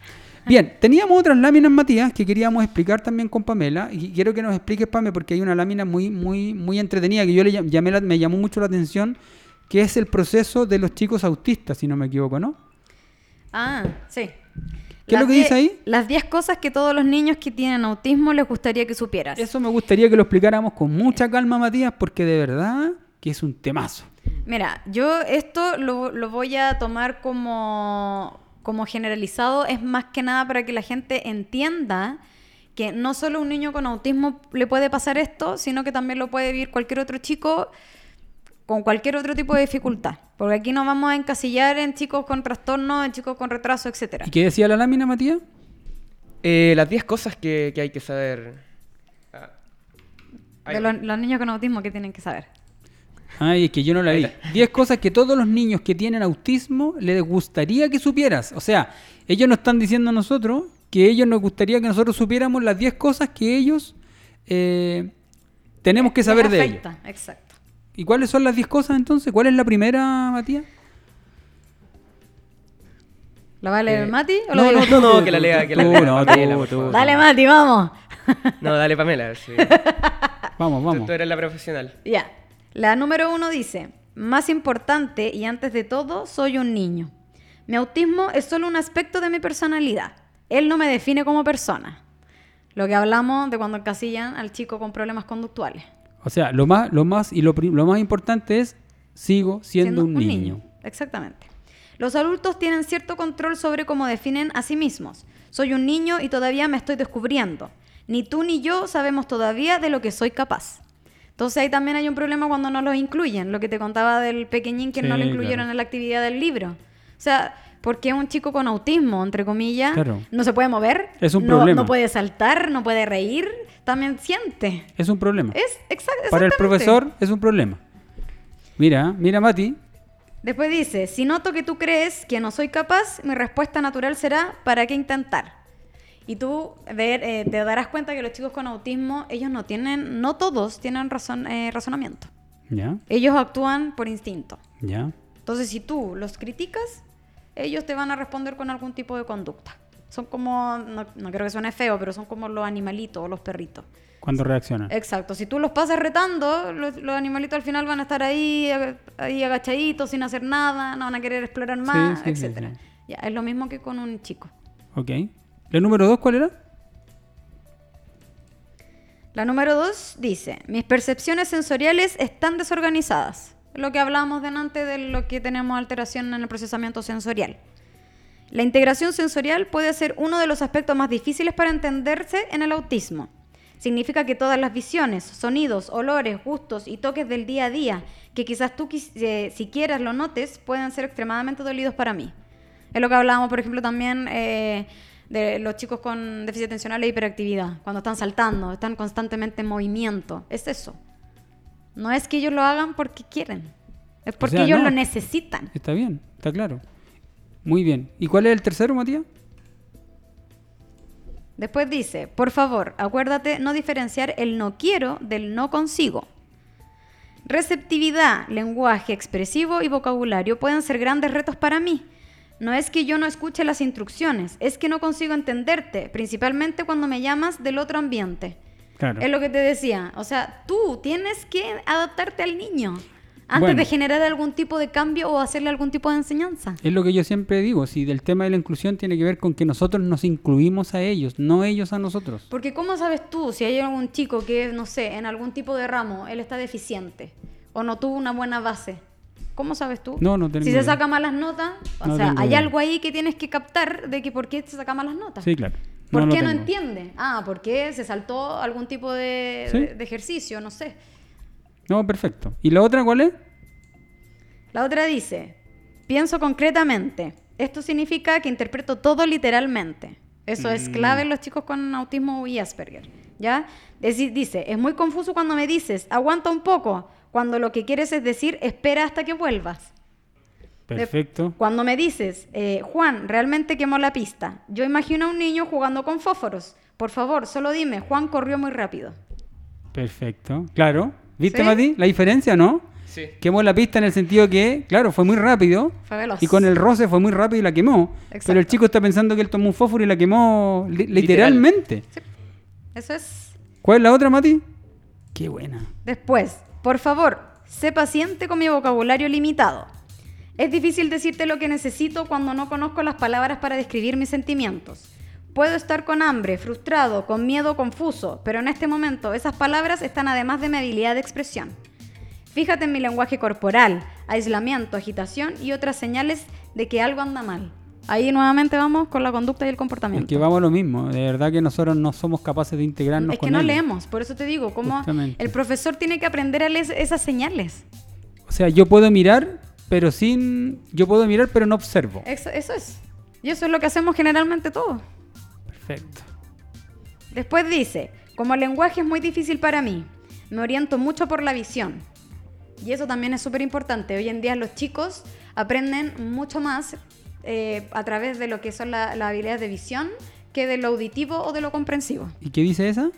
Bien, teníamos otras láminas, Matías, que queríamos explicar también con Pamela. Y quiero que nos expliques, Pame, porque hay una lámina muy, muy, muy entretenida que yo le llam- llamé la- me llamó mucho la atención, que es el proceso de los chicos autistas, si no me equivoco, ¿no? Ah, sí. ¿Qué es lo que dice ahí? Las 10 cosas que todos los niños que tienen autismo les gustaría que supieras. Eso me gustaría que lo explicáramos con mucha calma, Matías, porque de verdad que es un temazo. Mira, yo esto lo, lo voy a tomar como, como generalizado, es más que nada para que la gente entienda que no solo a un niño con autismo le puede pasar esto, sino que también lo puede vivir cualquier otro chico con cualquier otro tipo de dificultad. Porque aquí nos vamos a encasillar en chicos con trastorno, en chicos con retraso, etcétera. ¿Y qué decía la lámina, Matías? Eh, las 10 cosas que, que hay que saber. Ah, De los, los niños con autismo que tienen que saber. Ay, es que yo no la vi. 10 cosas que todos los niños que tienen autismo les gustaría que supieras. O sea, ellos nos están diciendo a nosotros que ellos nos gustaría que nosotros supiéramos las 10 cosas que ellos eh, tenemos que Les saber de ellos. Exacto. ¿Y cuáles son las 10 cosas entonces? ¿Cuál es la primera, Matías? ¿La va a leer Eh, Mati o no, no, yo? no, que la lea, que la Tú, lea no, Pamela, tú, por tú. favor. Dale Mati, vamos. No, dale Pamela. sí. *laughs* Vamos, Tú, vamos. tú eres la profesional. Ya. La número uno dice, más importante y antes de todo, soy un niño. Mi autismo es solo un aspecto de mi personalidad. Él no me define como persona. Lo que hablamos de cuando encasillan al chico con problemas conductuales. O sea, lo más, lo más y lo, lo más importante es sigo siendo, un, niño. Exactamente. Los adultos tienen cierto control sobre cómo definen a sí mismos. Soy un niño y todavía me estoy descubriendo. Ni tú ni yo sabemos todavía de lo que soy capaz. Entonces ahí también hay un problema cuando no los incluyen, lo que te contaba del pequeñín que no Sí, lo incluyeron claro. en la actividad del libro. O sea, porque un chico con autismo, entre comillas, Claro. no se puede mover, Es un no, problema. no puede saltar, no puede reír, también siente. Es un problema. Es exact- Para el profesor es un problema. Mira, mira Mati. Después dice, si noto que tú crees que no soy capaz, mi respuesta natural será, ¿para qué intentar? Y tú ver, eh, te darás cuenta que los chicos con autismo, ellos no tienen, no todos tienen razón, eh, razonamiento. Ya, Ellos actúan por instinto. ya. Entonces, si tú los criticas, ellos te van a responder con algún tipo de conducta. Son como, no, no creo que suene feo, pero son como los animalitos o los perritos. Cuando reaccionan. Exacto, si tú los pasas retando, los, los animalitos al final van a estar ahí, ahí agachaditos, sin hacer nada, no van a querer explorar más, sí, sí, etcétera. sí. Ya, es lo mismo que con un chico. Ok. ¿La número dos cuál era? La número dos dice, mis percepciones sensoriales están desorganizadas. Lo que hablábamos delante de lo que tenemos alteración en el procesamiento sensorial. La integración sensorial puede ser uno de los aspectos más difíciles para entenderse en el autismo. Significa que todas las visiones, sonidos, olores, gustos y toques del día a día, que quizás tú eh, si quieras lo notes, pueden ser extremadamente dolidos para mí. Es lo que hablábamos, por ejemplo, también eh, de los chicos con déficit atencional e hiperactividad, cuando están saltando, están constantemente en movimiento. Es eso. No es que ellos lo hagan porque quieren, es porque sea, ellos no. lo necesitan. Está bien, está claro. Muy bien. ¿Y cuál es el tercero, Matías? Después dice, por favor, acuérdate no diferenciar el no quiero del no consigo. Receptividad, lenguaje expresivo y vocabulario pueden ser grandes retos para mí. No es que yo no escuche las instrucciones, es que no consigo entenderte, principalmente cuando me llamas del otro ambiente. Claro. Es lo que te decía, o sea, tú tienes que adaptarte al niño antes Bueno. de generar algún tipo de cambio o hacerle algún tipo de enseñanza. Es lo que yo siempre digo, si del tema de la inclusión tiene que ver con que nosotros nos incluimos a ellos, no ellos a nosotros. Porque ¿cómo sabes tú si hay algún chico que, no sé, en algún tipo de ramo, él está deficiente o no tuvo una buena base? ¿Cómo sabes tú? No, no tengo Si se saca malas notas, o No sea, hay idea. algo ahí que tienes que captar de que por qué se saca malas notas. Sí, claro. ¿Por lo qué no tengo. entiende? Ah, porque se saltó algún tipo de, Sí. de- de ejercicio, no sé. No, perfecto. ¿Y la otra cuál es? La otra dice, pienso concretamente. Esto significa que interpreto todo literalmente. Eso Mm. es clave en los chicos con autismo y Asperger. ¿Ya? Deci- dice, es muy confuso cuando me dices, aguanta un poco, cuando lo que quieres es decir, espera hasta que vuelvas. Perfecto. Cuando me dices, eh, Juan, realmente quemó la pista. Yo imagino a un niño jugando con fósforos. Por favor, solo dime, Juan corrió muy rápido. Perfecto. Claro. ¿Viste, ¿Sí? Mati? La diferencia, ¿no? Sí. Quemó la pista en el sentido que, claro, fue muy rápido. Fue veloz. Y con el roce fue muy rápido y la quemó. Exacto. Pero el chico está pensando que él tomó un fósforo y la quemó li- Literal. literalmente. Eso es ¿Cuál es la otra, Mati? Qué buena. Después, por favor, sé paciente con mi vocabulario limitado. Es difícil decirte lo que necesito cuando no conozco las palabras para describir mis sentimientos. Puedo estar con hambre, frustrado, con miedo, confuso, pero en este momento esas palabras están además de mi habilidad de expresión. Fíjate en mi lenguaje corporal, aislamiento, agitación y otras señales de que algo anda mal. Ahí nuevamente vamos con la conducta y el Es comportamiento. que vamos a lo mismo. De verdad que nosotros no somos capaces de integrarnos es que con no ellos. leemos, por eso te digo, como Justamente. el profesor tiene que aprender a leer esas señales. O sea, yo puedo mirar, pero sin... Yo puedo mirar, pero no observo. Eso, eso es. Y eso es lo que hacemos generalmente todos. Perfecto. Después dice, como el lenguaje es muy difícil para mí, me oriento mucho por la visión. Y eso también es súper importante. Hoy en día los chicos aprenden mucho más eh, a través de lo que son la- las habilidades de visión que de lo auditivo o de lo comprensivo. ¿Y qué dice esa?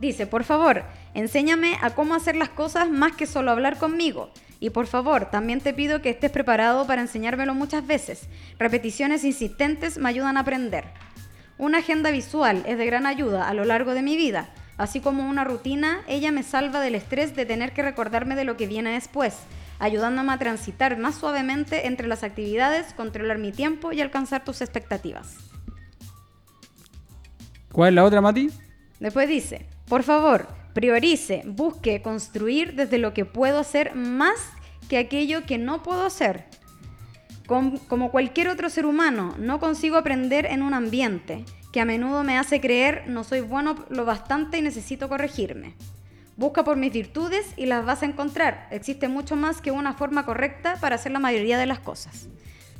Dice, por favor, enséñame a cómo hacer las cosas más que solo hablar conmigo. Y por favor, también te pido que estés preparado para enseñármelo muchas veces. Repeticiones insistentes me ayudan a aprender. Una agenda visual es de gran ayuda a lo largo de mi vida. Así como una rutina, ella me salva del estrés de tener que recordarme de lo que viene después, ayudándome a transitar más suavemente entre las actividades, controlar mi tiempo y alcanzar tus expectativas. ¿Cuál es la otra, Mati? Después dice, por favor, priorice, busque construir desde lo que puedo hacer más que aquello que no puedo hacer. Com- como cualquier otro ser humano, no consigo aprender en un ambiente que a menudo me hace creer no soy bueno lo bastante y necesito corregirme. Busca por mis virtudes y las vas a encontrar. Existe mucho más que una forma correcta para hacer la mayoría de las cosas.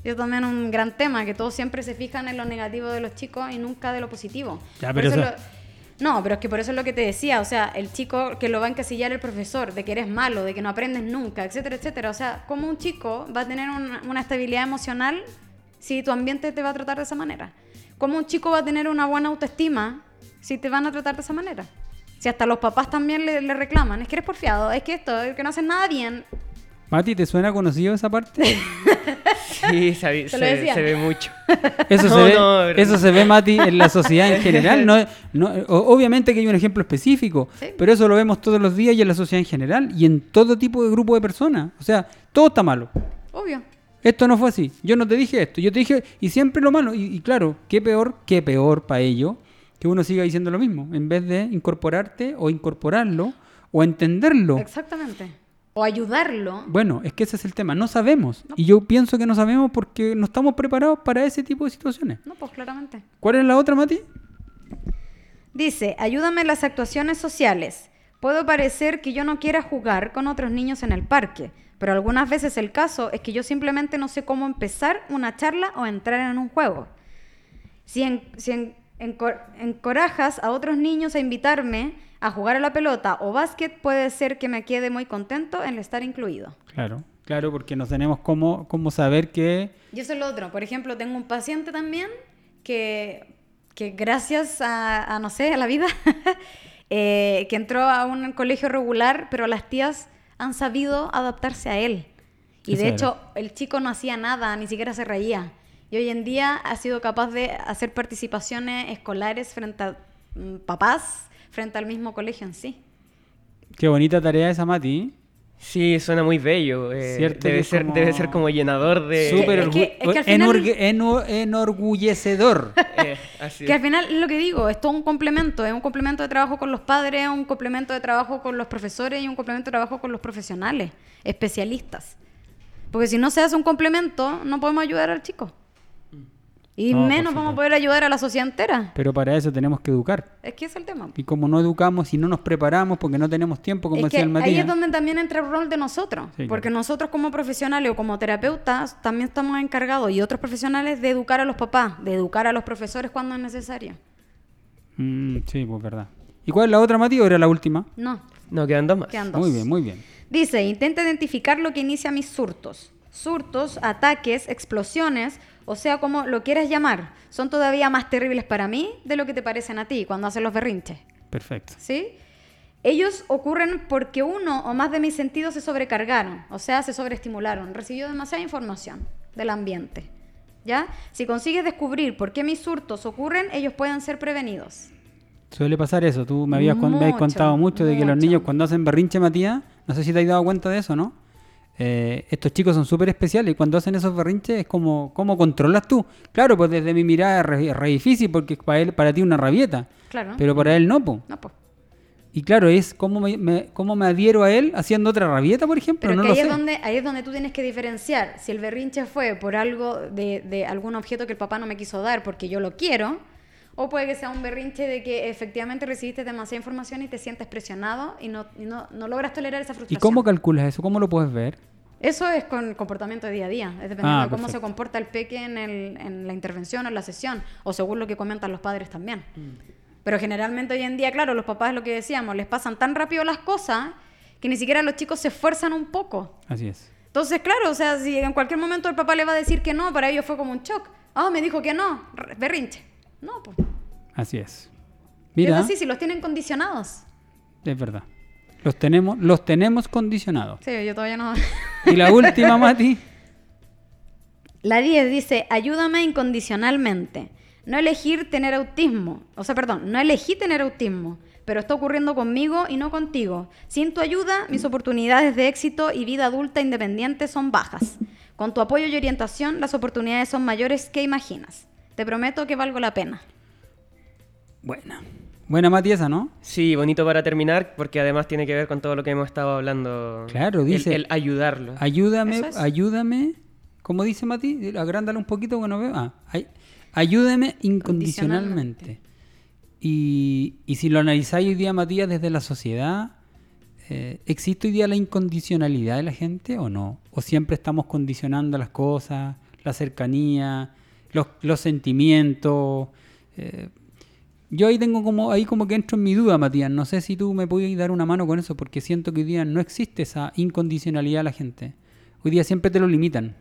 Yo también un gran tema, que todos siempre se fijan en lo negativo de los chicos y nunca de lo positivo. Ya, Por pero eso eso- lo- No, pero es que por eso es lo que te decía, o sea, el chico que lo va a encasillar el profesor, de que eres malo, de que no aprendes nunca, etcétera, etcétera. O sea, ¿cómo un chico va a tener una, estabilidad emocional si tu ambiente te va a tratar de esa manera? ¿Cómo un chico va a tener una buena autoestima si te van a tratar de esa manera? Si hasta los papás también le, le reclaman, es que eres porfiado, es que esto, es que no haces nada bien. Mati, ¿te suena conocido esa parte? *laughs* Sí, se, ve mucho. Eso, *laughs* No, se, ve, no, eso se ve, Mati, en la sociedad en *laughs* general. No, no- obviamente que hay un ejemplo específico, Sí. pero eso lo vemos todos los días y en la sociedad en general y en todo tipo de grupo de personas. O sea, todo está malo. Obvio. Esto no fue así. Yo no te dije esto. Yo te dije, y siempre lo malo. Y, y claro, qué peor, qué peor para ello que uno siga diciendo lo mismo, en vez de incorporarte o incorporarlo o entenderlo. Exactamente. O ayudarlo. Bueno, es que ese es el tema. No sabemos. Y yo pienso que no sabemos porque no estamos preparados para ese tipo de situaciones. No, pues claramente. ¿Cuál es la otra, Mati? Dice, ayúdame en las actuaciones sociales. Puedo parecer que yo no quiera jugar con otros niños en el parque, pero algunas veces el caso es que yo simplemente no sé cómo empezar una charla o entrar en un juego. Si, en- si en- encor- encorajas a otros niños a invitarme a jugar a la pelota o básquet, puede ser que me quede muy contento en estar incluido. Claro, claro, porque no tenemos cómo, cómo saber que... Y eso es lo otro. Por ejemplo, tengo un paciente también que, que gracias a, a, no sé, a la vida, *laughs* eh, que entró a un colegio regular, pero las tías han sabido adaptarse a él. Y de era. hecho, el chico no hacía nada, ni siquiera se reía. Y hoy en día ha sido capaz de hacer participaciones escolares frente a mm, papás, frente al mismo colegio en sí. Qué bonita tarea esa, Mati. Sí, suena muy bello. eh, Cierto debe, ser, como- debe ser como llenador de... Súper es que- es que al final- enorgue- eno- enorgullecedor. *laughs* Eh, así Que al final es lo que digo, es todo un complemento, es un complemento de trabajo con los padres, un complemento de trabajo con los profesores y un complemento de trabajo con los profesionales, especialistas. Porque si no se hace un complemento, no podemos ayudar al chico. Y No, menos vamos a poder ayudar a la sociedad entera. Pero para eso tenemos que educar. Es que es el tema. Y como no educamos y no nos preparamos porque no tenemos tiempo, como Es que decía el ahí Matías. es donde también entra el rol de nosotros. Sí, porque claro. nosotros como profesionales o como terapeutas también estamos encargados y otros profesionales de educar a los papás, de educar a los profesores cuando es necesario. Mm, sí, pues verdad. ¿Y cuál es la otra, Mati? ¿O era la última? No, No, quedan dos más. quedan dos. Muy bien, muy bien. Dice, intenta identificar lo que inicia mis surtos. Surtos, ataques, explosiones, o sea, como lo quieras llamar, son todavía más terribles para mí de lo que te parecen a ti cuando hacen los berrinches. Perfecto. ¿Sí? Ellos ocurren porque uno o más de mis sentidos se sobrecargaron, o sea, se sobreestimularon, recibió demasiada información del ambiente. ¿Ya? Si consigues descubrir por qué mis surtos ocurren, ellos pueden ser prevenidos. Suele pasar eso. Tú me habías, con- me habías Mucho, contado mucho de que los niños cuando hacen berrinche, Matías, no sé si te has dado cuenta de eso, ¿no? Eh, estos chicos son súper especiales y cuando hacen esos berrinches es como, ¿cómo controlas tú? Claro, pues desde mi mirada es re, difícil porque para, él, para ti una rabieta, Claro. pero para él no, po. no, pues. Y claro, es cómo me, me- cómo me adhiero a él haciendo otra rabieta, por ejemplo, Pero no que lo ahí, sé. es donde, ahí es donde tú tienes que diferenciar si el berrinche fue por algo de, de algún objeto que el papá no me quiso dar porque yo lo quiero, o puede que sea un berrinche de que efectivamente recibiste demasiada información y te sientes presionado y no, y no, no logras tolerar esa ¿Y frustración. cómo calculas eso? ¿Cómo lo puedes ver? Eso es con comportamiento de día a día, es dependiendo Ah, de cómo se comporta el peque en, el- en la intervención o en la sesión, o según lo que comentan los padres también. Mm. Pero generalmente hoy en día, claro, los papás, lo que decíamos, les pasan tan rápido las cosas que ni siquiera los chicos se esfuerzan un poco. Así es. Entonces, claro, o sea, si en cualquier momento el papá le va a decir que no, para ellos fue como un shock. Ah, me dijo que no, berrinche. No, pues. Así es. Mira, es así, si los tienen condicionados. es verdad. Los tenemos, los tenemos condicionados. Sí, yo todavía no. Y la última, *laughs* Mati. La 10 dice, ayúdame incondicionalmente. No elegir tener autismo. O sea, perdón, no elegí tener autismo, pero está ocurriendo conmigo y no contigo. Sin tu ayuda, mis oportunidades de éxito y vida adulta independiente son bajas. Con tu apoyo y orientación, las oportunidades son mayores que imaginas. Te prometo que valgo la pena. Buena. Buena Mati esa, ¿no? Sí, bonito para terminar, porque además tiene que ver con todo lo que hemos estado hablando. Claro, El- dice- El, ayudarlo. Ayúdame, es. ayúdame. ¿Cómo dice Mati? Agrándalo un poquito que no veo. Ah, ay- ayúdame incondicionalmente. Y, y si lo analizáis hoy día, Matías, desde la sociedad, eh, ¿existe hoy día la incondicionalidad de la gente o no? ¿O siempre estamos condicionando las cosas, la cercanía, los, los sentimientos? Eh, yo ahí tengo como, ahí como que entro en mi duda, Matías. No sé si tú me puedes dar una mano con eso, porque siento que hoy día no existe esa incondicionalidad de la gente. Hoy día siempre te lo limitan.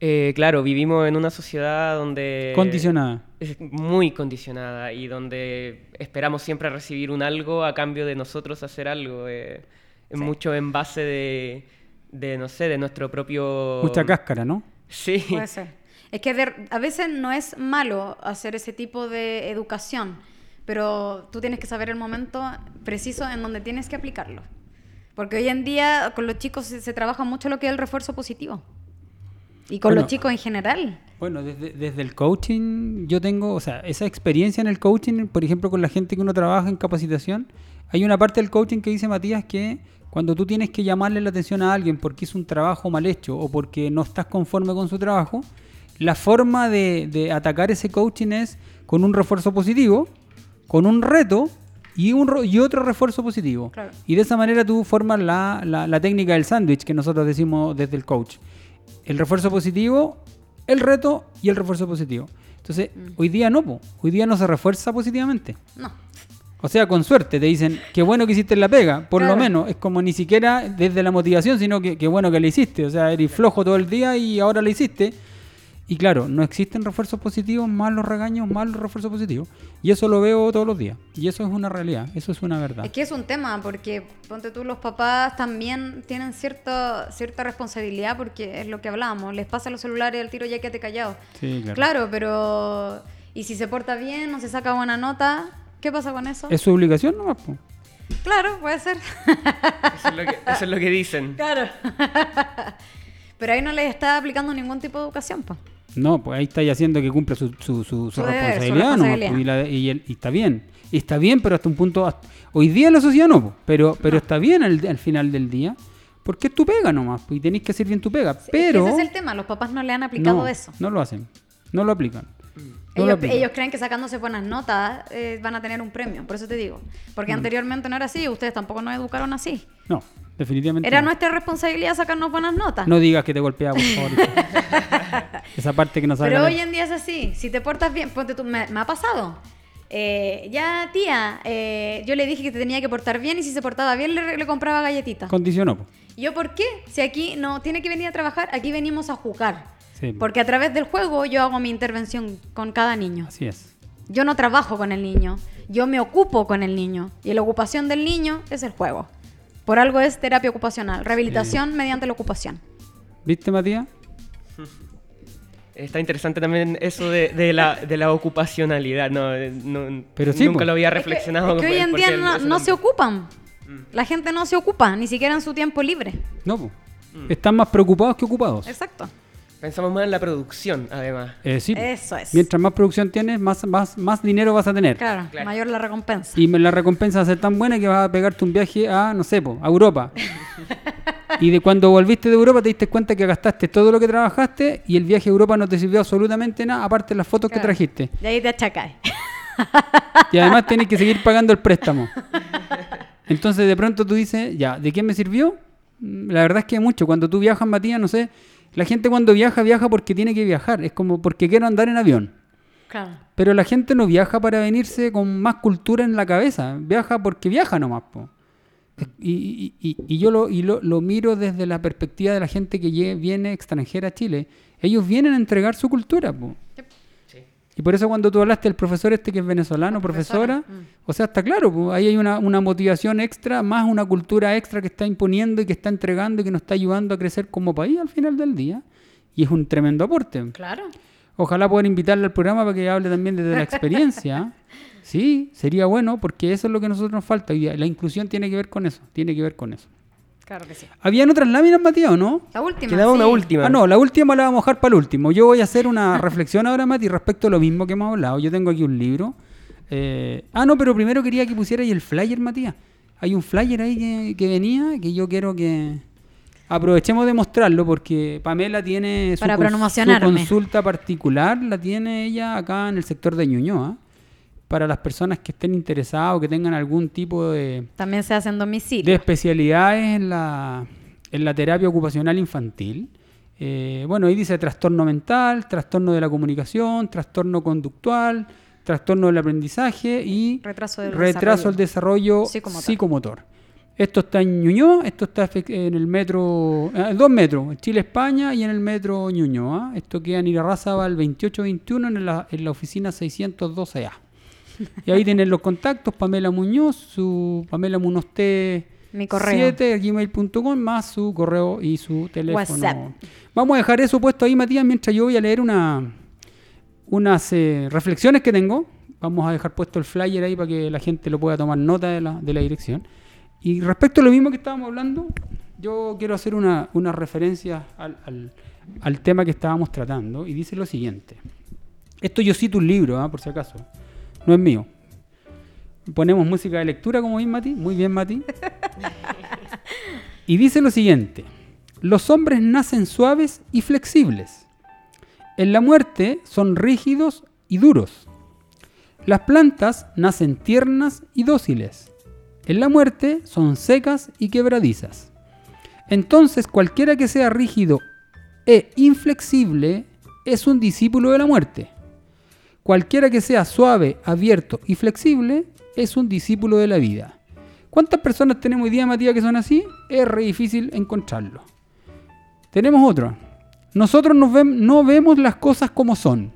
Eh, claro, vivimos en una sociedad donde... Condicionada. Es muy condicionada y donde esperamos siempre recibir un algo a cambio de nosotros hacer algo. eh, Sí. Mucho en base de, de, no sé, de nuestro propio... Mucha cáscara, ¿no? Sí. Puede ser. Es que de- a veces no es malo hacer ese tipo de educación, pero tú tienes que saber el momento preciso en donde tienes que aplicarlo. Porque hoy en día con los chicos se, se trabaja mucho lo que es el refuerzo positivo. Y con Bueno. los chicos en general. Bueno, desde, desde el coaching yo tengo, o sea, esa experiencia en el coaching, por ejemplo, con la gente que uno trabaja en capacitación, hay una parte del coaching que dice Matías que cuando tú tienes que llamarle la atención a alguien porque hizo un trabajo mal hecho o porque no estás conforme con su trabajo, la forma de, de atacar ese coaching es con un refuerzo positivo, con un reto y, un, ro- y otro refuerzo positivo. Claro. Y de esa manera tú formas la, la- la técnica del sándwich que nosotros decimos desde el coach. El refuerzo positivo, el reto y el refuerzo positivo. Entonces, hoy día no, po. hoy día no se refuerza positivamente. No. O sea, con suerte te dicen, qué bueno que hiciste la pega, por Claro. lo menos. Es como ni siquiera desde la motivación, sino que qué bueno que la hiciste. O sea, eres flojo todo el día y ahora la hiciste. Y claro, no existen refuerzos positivos, más los regaños, más los refuerzos positivos. Y eso lo veo todos los días. Y eso es una realidad, eso es una verdad. Es que es un tema, porque ponte tú, los papás también tienen cierta, cierta responsabilidad, porque es lo que hablábamos, les pasa los celulares al tiro ya quédate callado. Sí, claro. Claro, pero. ¿Y si se porta bien, no se saca buena nota? ¿Qué pasa con eso? Es su obligación nomás, po. Claro, puede ser. Eso es lo que, eso es lo que dicen. claro. *laughs* pero ahí no les está aplicando ningún tipo de educación, pues. No, pues ahí estáis haciendo que cumpla su, su, su- deber, responsabilidad, responsabilidad. pues, y, la- y el- y está bien. Y está bien, pero hasta un punto. hasta- hoy día en la sociedad no, pues, pero, pero está bien al, al final del día, porque es tu pega nomás, pues, y tenéis que hacer bien tu pega. Pero. ese es el tema, los papás no le han aplicado no, eso. no lo hacen, no lo aplican. No Ellos, creen que sacándose buenas notas eh, van a tener un premio, por eso te digo. Mm. Porque anteriormente no era así, ustedes tampoco nos educaron así. No, definitivamente. Era no. nuestra responsabilidad sacarnos buenas notas. No digas que te golpea, por favor. *laughs* *laughs* Esa parte que no sabe. Pero hoy en día es así. Si te portas bien, ponte tú, me, me ha pasado. Eh, ya, tía, eh, yo le dije que te tenía que portar bien y si se portaba bien le, le compraba galletitas. Condicionó. ¿Yo por qué? Si aquí no tiene que venir a trabajar, aquí venimos a jugar. Sí, Porque a través del juego yo hago mi intervención con cada niño. Así es. Yo no trabajo con el niño, yo me ocupo con el niño. Y la ocupación del niño es el juego. Por algo es terapia ocupacional, rehabilitación mediante la ocupación. ¿Viste, Matías? *laughs* Está interesante también eso de, de la, de la ocupacionalidad. No, no- Pero sí, nunca pues. lo había Es que- reflexionado. es que, hoy en día no, se ocupan. La gente no se ocupa, ni siquiera en su tiempo libre. No, pues. Están más preocupados que ocupados. Exacto. Pensamos más en la producción, además. Eh, sí. Eso es. Mientras más producción tienes, más, más, más dinero vas a tener. Claro, Claro. mayor la recompensa. Y me- la recompensa va a ser tan buena que vas a pegarte un viaje a, no sé, po, a Europa. *laughs* y de cuando volviste de Europa te diste cuenta que gastaste todo lo que trabajaste y el viaje a Europa no te sirvió absolutamente nada, aparte de las fotos que Claro. trajiste. Y ahí te achacas. Y además tenés que seguir pagando el préstamo. Entonces de pronto tú dices, ya, ¿de qué me sirvió? Mm, La verdad es que mucho. Cuando tú viajas, Matías, no sé, la gente cuando viaja, viaja porque tiene que viajar. Es como porque quiero andar en avión. Claro. Pero la gente no viaja para venirse con más cultura en la cabeza. Viaja porque viaja nomás, po. Y, y- y- yo lo, y lo, lo miro desde la perspectiva de la gente que viene extranjera a Chile. Ellos vienen a entregar su cultura, po. Y por eso cuando tú hablaste del profesor este que es venezolano, La profesora, profesora, mm. o sea, está claro, po, ahí hay una, una motivación extra, más una cultura extra que está imponiendo y que está entregando y que nos está ayudando a crecer como país al final del día. Y es un tremendo aporte. Claro. Ojalá poder invitarle al programa para que hable también desde la *laughs* experiencia. Sí, sería bueno porque eso es lo que a nosotros nos falta. Y la inclusión tiene que ver con eso, tiene que ver con eso. Claro que sí. ¿Habían otras láminas, Matías, o no? La última. Quedaba una sí. última. Ah, no, la última la vamos a dejar para el último. Yo voy a hacer una *laughs* reflexión ahora, Mati, respecto a lo mismo que hemos hablado. Yo tengo aquí un libro. Eh, ah, no, pero primero quería que pusiera ahí el flyer, Matías. Hay un flyer ahí que, que venía que yo quiero que aprovechemos de mostrarlo porque Pamela tiene su, Para cons- su promocionarme. consulta particular, la tiene ella acá en el sector de Ñuñoa. Para las personas que estén interesadas o que tengan algún tipo de, También se hace en de domicilio. especialidades en la, en la terapia ocupacional infantil. Eh, bueno, ahí dice trastorno mental, trastorno de la comunicación, trastorno conductual, trastorno del aprendizaje y Retraso del retraso del desarrollo Psicomotor. psicomotor. Esto está en Ñuñoa, esto está en el metro, eh, dos metros, en Chile-España y en el metro Ñuñoa. Esto queda en Irarrázaval 2821 en la, en la oficina 612A. *laughs* Y ahí tienen los contactos, Pamela Muñoz, su Pamela Munoz Mi correo. 7 gmail.com más su correo y su teléfono. WhatsApp. Vamos a dejar eso puesto ahí, Matías, mientras yo voy a leer una, unas eh, reflexiones que tengo. Vamos a dejar puesto el flyer ahí para que la gente lo pueda tomar nota de la, de la dirección. Y respecto a lo mismo que estábamos hablando, yo quiero hacer una, una referencia al, al- al tema que estábamos tratando y dice lo siguiente. Esto yo cito un libro, ¿ah? por si acaso. No es mío. Ponemos música de lectura, como bien, Mati. Muy bien, Mati. *laughs* Y dice lo siguiente. Los hombres nacen suaves y flexibles. En la muerte son rígidos y duros. Las plantas nacen tiernas y dóciles. En la muerte son secas y quebradizas. Entonces cualquiera que sea rígido e inflexible es un discípulo de la muerte. Cualquiera que sea suave, abierto y flexible es un discípulo de la vida. ¿Cuántas personas tenemos hoy día, Matías, que son así? Es re difícil encontrarlo. Tenemos otro. Nosotros nos vem- no vemos las cosas como son.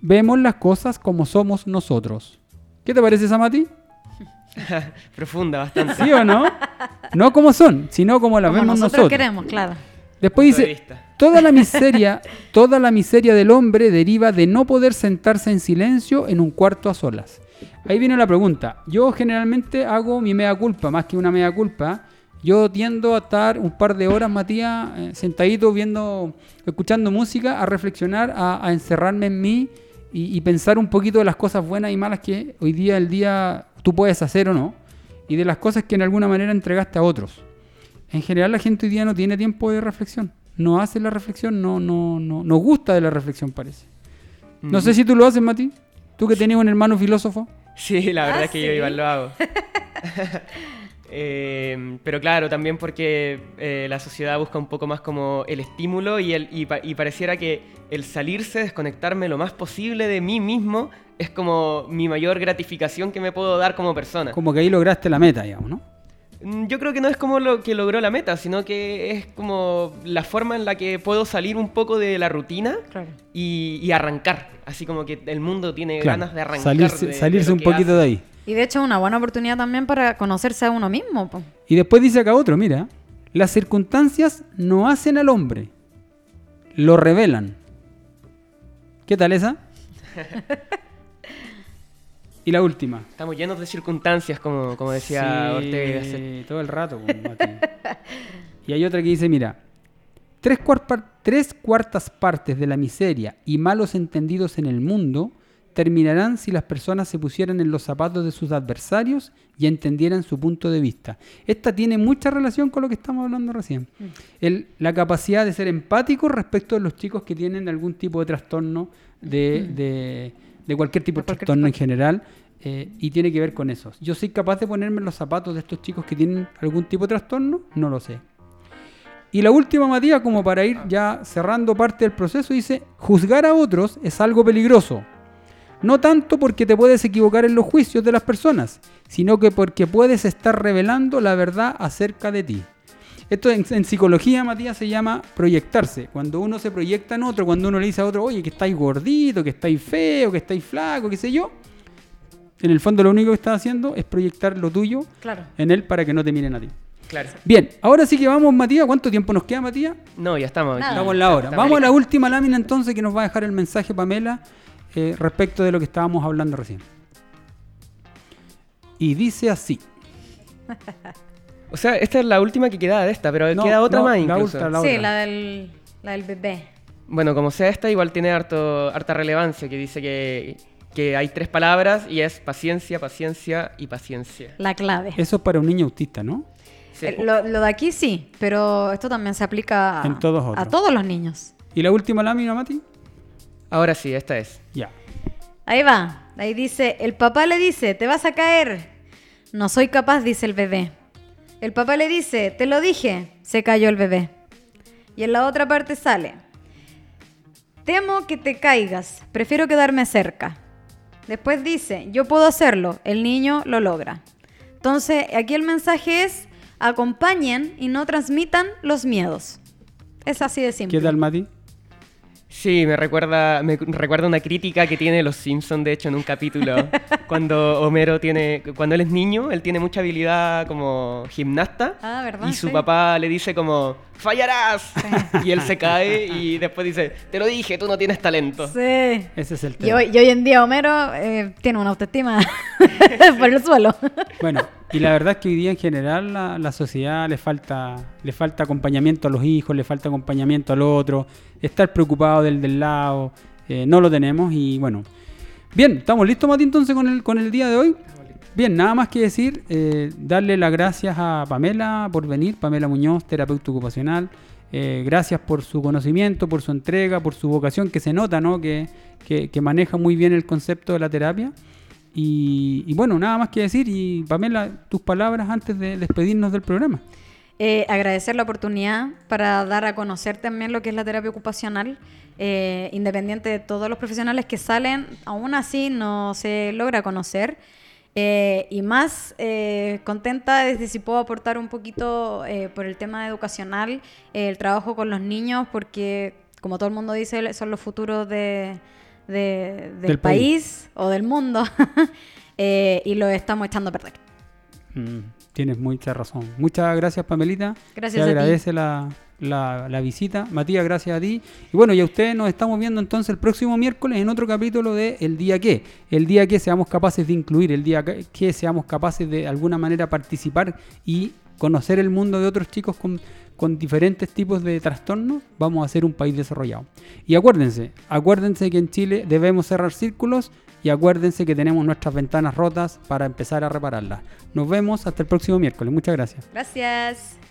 Vemos las cosas como somos nosotros. ¿Qué te parece esa, Mati? *laughs* Profunda, bastante. ¿Sí o no? No como son, sino como las Como vemos nosotros, nosotros. queremos, claro. Después Punto de dice, vista. Toda la miseria, toda la miseria del hombre deriva de no poder sentarse en silencio en un cuarto a solas. Ahí viene la pregunta. Yo generalmente hago mi mea culpa, más que una mea culpa. Yo tiendo a estar un par de horas, Matías, eh, sentadito viendo, escuchando música, a reflexionar, a, encerrarme en mí y, y pensar un poquito de las cosas buenas y malas que hoy día el día tú puedes hacer o no, y de las cosas que en alguna manera entregaste a otros. En general la gente hoy día no tiene tiempo de reflexión. No hace la reflexión, no, no, no, no gusta de la reflexión, parece. No sé si tú lo haces, Mati. Tú que tenías un hermano filósofo. Sí, la verdad Ah, es que yo igual lo hago. *laughs* *laughs* Eh, pero claro, también porque eh, la sociedad busca un poco más como el estímulo y, el, y, pa- y pareciera que el salirse, desconectarme lo más posible de mí mismo es como mi mayor gratificación que me puedo dar como persona. Como que ahí lograste la meta, digamos, ¿no? Mm, Yo creo que no es como lo que logró la meta, sino que es como la forma en la que puedo salir un poco de la rutina Claro. y, y arrancar. Así como que el mundo tiene Claro, ganas de arrancar. salirse de- un poquito hace. de ahí. Y de hecho es una buena oportunidad también para conocerse a uno mismo. po. Y después dice acá otro, mira. Las circunstancias no hacen al hombre, lo revelan. ¿Qué tal esa? *laughs* y la última. Estamos llenos de circunstancias, como, como decía Sí, Ortega. Gasset. todo el rato. pues, Mati. y hay otra que dice, mira, tres, tres cuartas partes de la miseria y malos entendidos en el mundo terminarán si las personas se pusieran en los zapatos de sus adversarios y entendieran su punto de vista. Esta tiene mucha relación con lo que estamos hablando recién. El- la capacidad de ser empático respecto de los chicos que tienen algún tipo de trastorno, de, de- de cualquier tipo de, trastorno en general, eh, y tiene que ver con eso. ¿Yo soy capaz de ponerme los zapatos de estos chicos que tienen algún tipo de trastorno? No lo sé. Y la última, Matías, como para ir ya cerrando parte del proceso, dice, juzgar a otros es algo peligroso. No tanto porque te puedes equivocar en los juicios de las personas, sino que porque puedes estar revelando la verdad acerca de ti. Esto en, en psicología, Matías, se llama proyectarse. Cuando uno se proyecta en otro, cuando uno le dice a otro, oye, que estáis gordito, que estáis feo, que estáis flaco, qué sé yo, en el fondo lo único que estás haciendo es proyectar lo tuyo Claro. en él para que no te miren a ti. Claro. Bien, ahora sí que vamos, Matías. ¿Cuánto tiempo nos queda, Matías? No, ya estamos. Nada. Estamos en la hora. Vamos a la última lámina entonces que nos va a dejar el mensaje Pamela eh, respecto de lo que estábamos hablando recién. Y dice así. *laughs* O sea, esta es la última que queda de esta, pero No, queda otra no, más la incluso. ultra, la sí, otra. la del, la del bebé. Bueno, como sea esta, igual tiene harto, harta relevancia, que dice que, que hay tres palabras y es paciencia, paciencia y paciencia. La clave. Eso es para un niño autista, ¿no? Sí. Eh, Lo, lo de aquí sí, pero esto también se aplica a, En todos a todos los niños. ¿Y la última lámina, Mati? Ahora sí, esta es. Ya. Ahí va. Ahí dice, el papá le dice, te vas a caer. No soy capaz, dice el bebé. El papá le dice, te lo dije. Se cayó el bebé. Y en la otra parte sale, temo que te caigas, prefiero quedarme cerca. Después dice, yo puedo hacerlo, el niño lo logra. Entonces, aquí el mensaje es, acompañen y no transmitan los miedos. Es así de simple. ¿Qué tal, Mati? Sí, me recuerda, me recuerda una crítica que tiene Los Simpson, de hecho, en un capítulo, *laughs* cuando Homero tiene, cuando él es niño, él tiene mucha habilidad como gimnasta. Ah, ¿verdad? Y su Sí. papá le dice como, fallarás. Y él se cae y después dice, te lo dije, tú no tienes talento. Sí. Ese es el Y tema. hoy, y hoy en día Homero eh, tiene una autoestima *laughs* por el suelo. Bueno, y la verdad es que hoy día en general la, la sociedad le falta, le falta acompañamiento a los hijos, le falta acompañamiento al otro, estar preocupado del del lado, eh, no lo tenemos y bueno. Bien, ¿estamos listos Mati entonces con el, con el día de hoy? Bien, nada más que decir, eh, darle las gracias a Pamela por venir, Pamela Muñoz, terapeuta ocupacional. Eh, gracias por su conocimiento, por su entrega, por su vocación, que se nota, ¿no? Que, que- maneja muy bien el concepto de la terapia. Y, y bueno, nada más que decir. Y Pamela, tus palabras antes de despedirnos del programa. Eh, agradecer la oportunidad para dar a conocer también lo que es la terapia ocupacional, eh, independiente de todos los profesionales que salen, aún así no se logra conocer. Eh, y más eh, contenta desde si puedo aportar un poquito eh, por el tema educacional, el trabajo con los niños, porque como todo el mundo dice, son los futuros de, de- del, Del país. país. o del mundo, *laughs* y lo estamos echando a perder. Mm, tienes mucha razón. Muchas gracias, Pamelita. Gracias Se a ti. agradece la, la- visita. Matías, gracias a ti. Y bueno, y a ustedes nos estamos viendo entonces el próximo miércoles en otro capítulo de El Día Que. El día que seamos capaces de incluir, el día que, seamos capaces de, de alguna manera participar y conocer el mundo de otros chicos con, con diferentes tipos de trastornos, vamos a ser un país desarrollado. Y acuérdense, acuérdense que en Chile debemos cerrar círculos y acuérdense que tenemos nuestras ventanas rotas para empezar a repararlas. Nos vemos hasta el próximo miércoles. Muchas gracias. Gracias.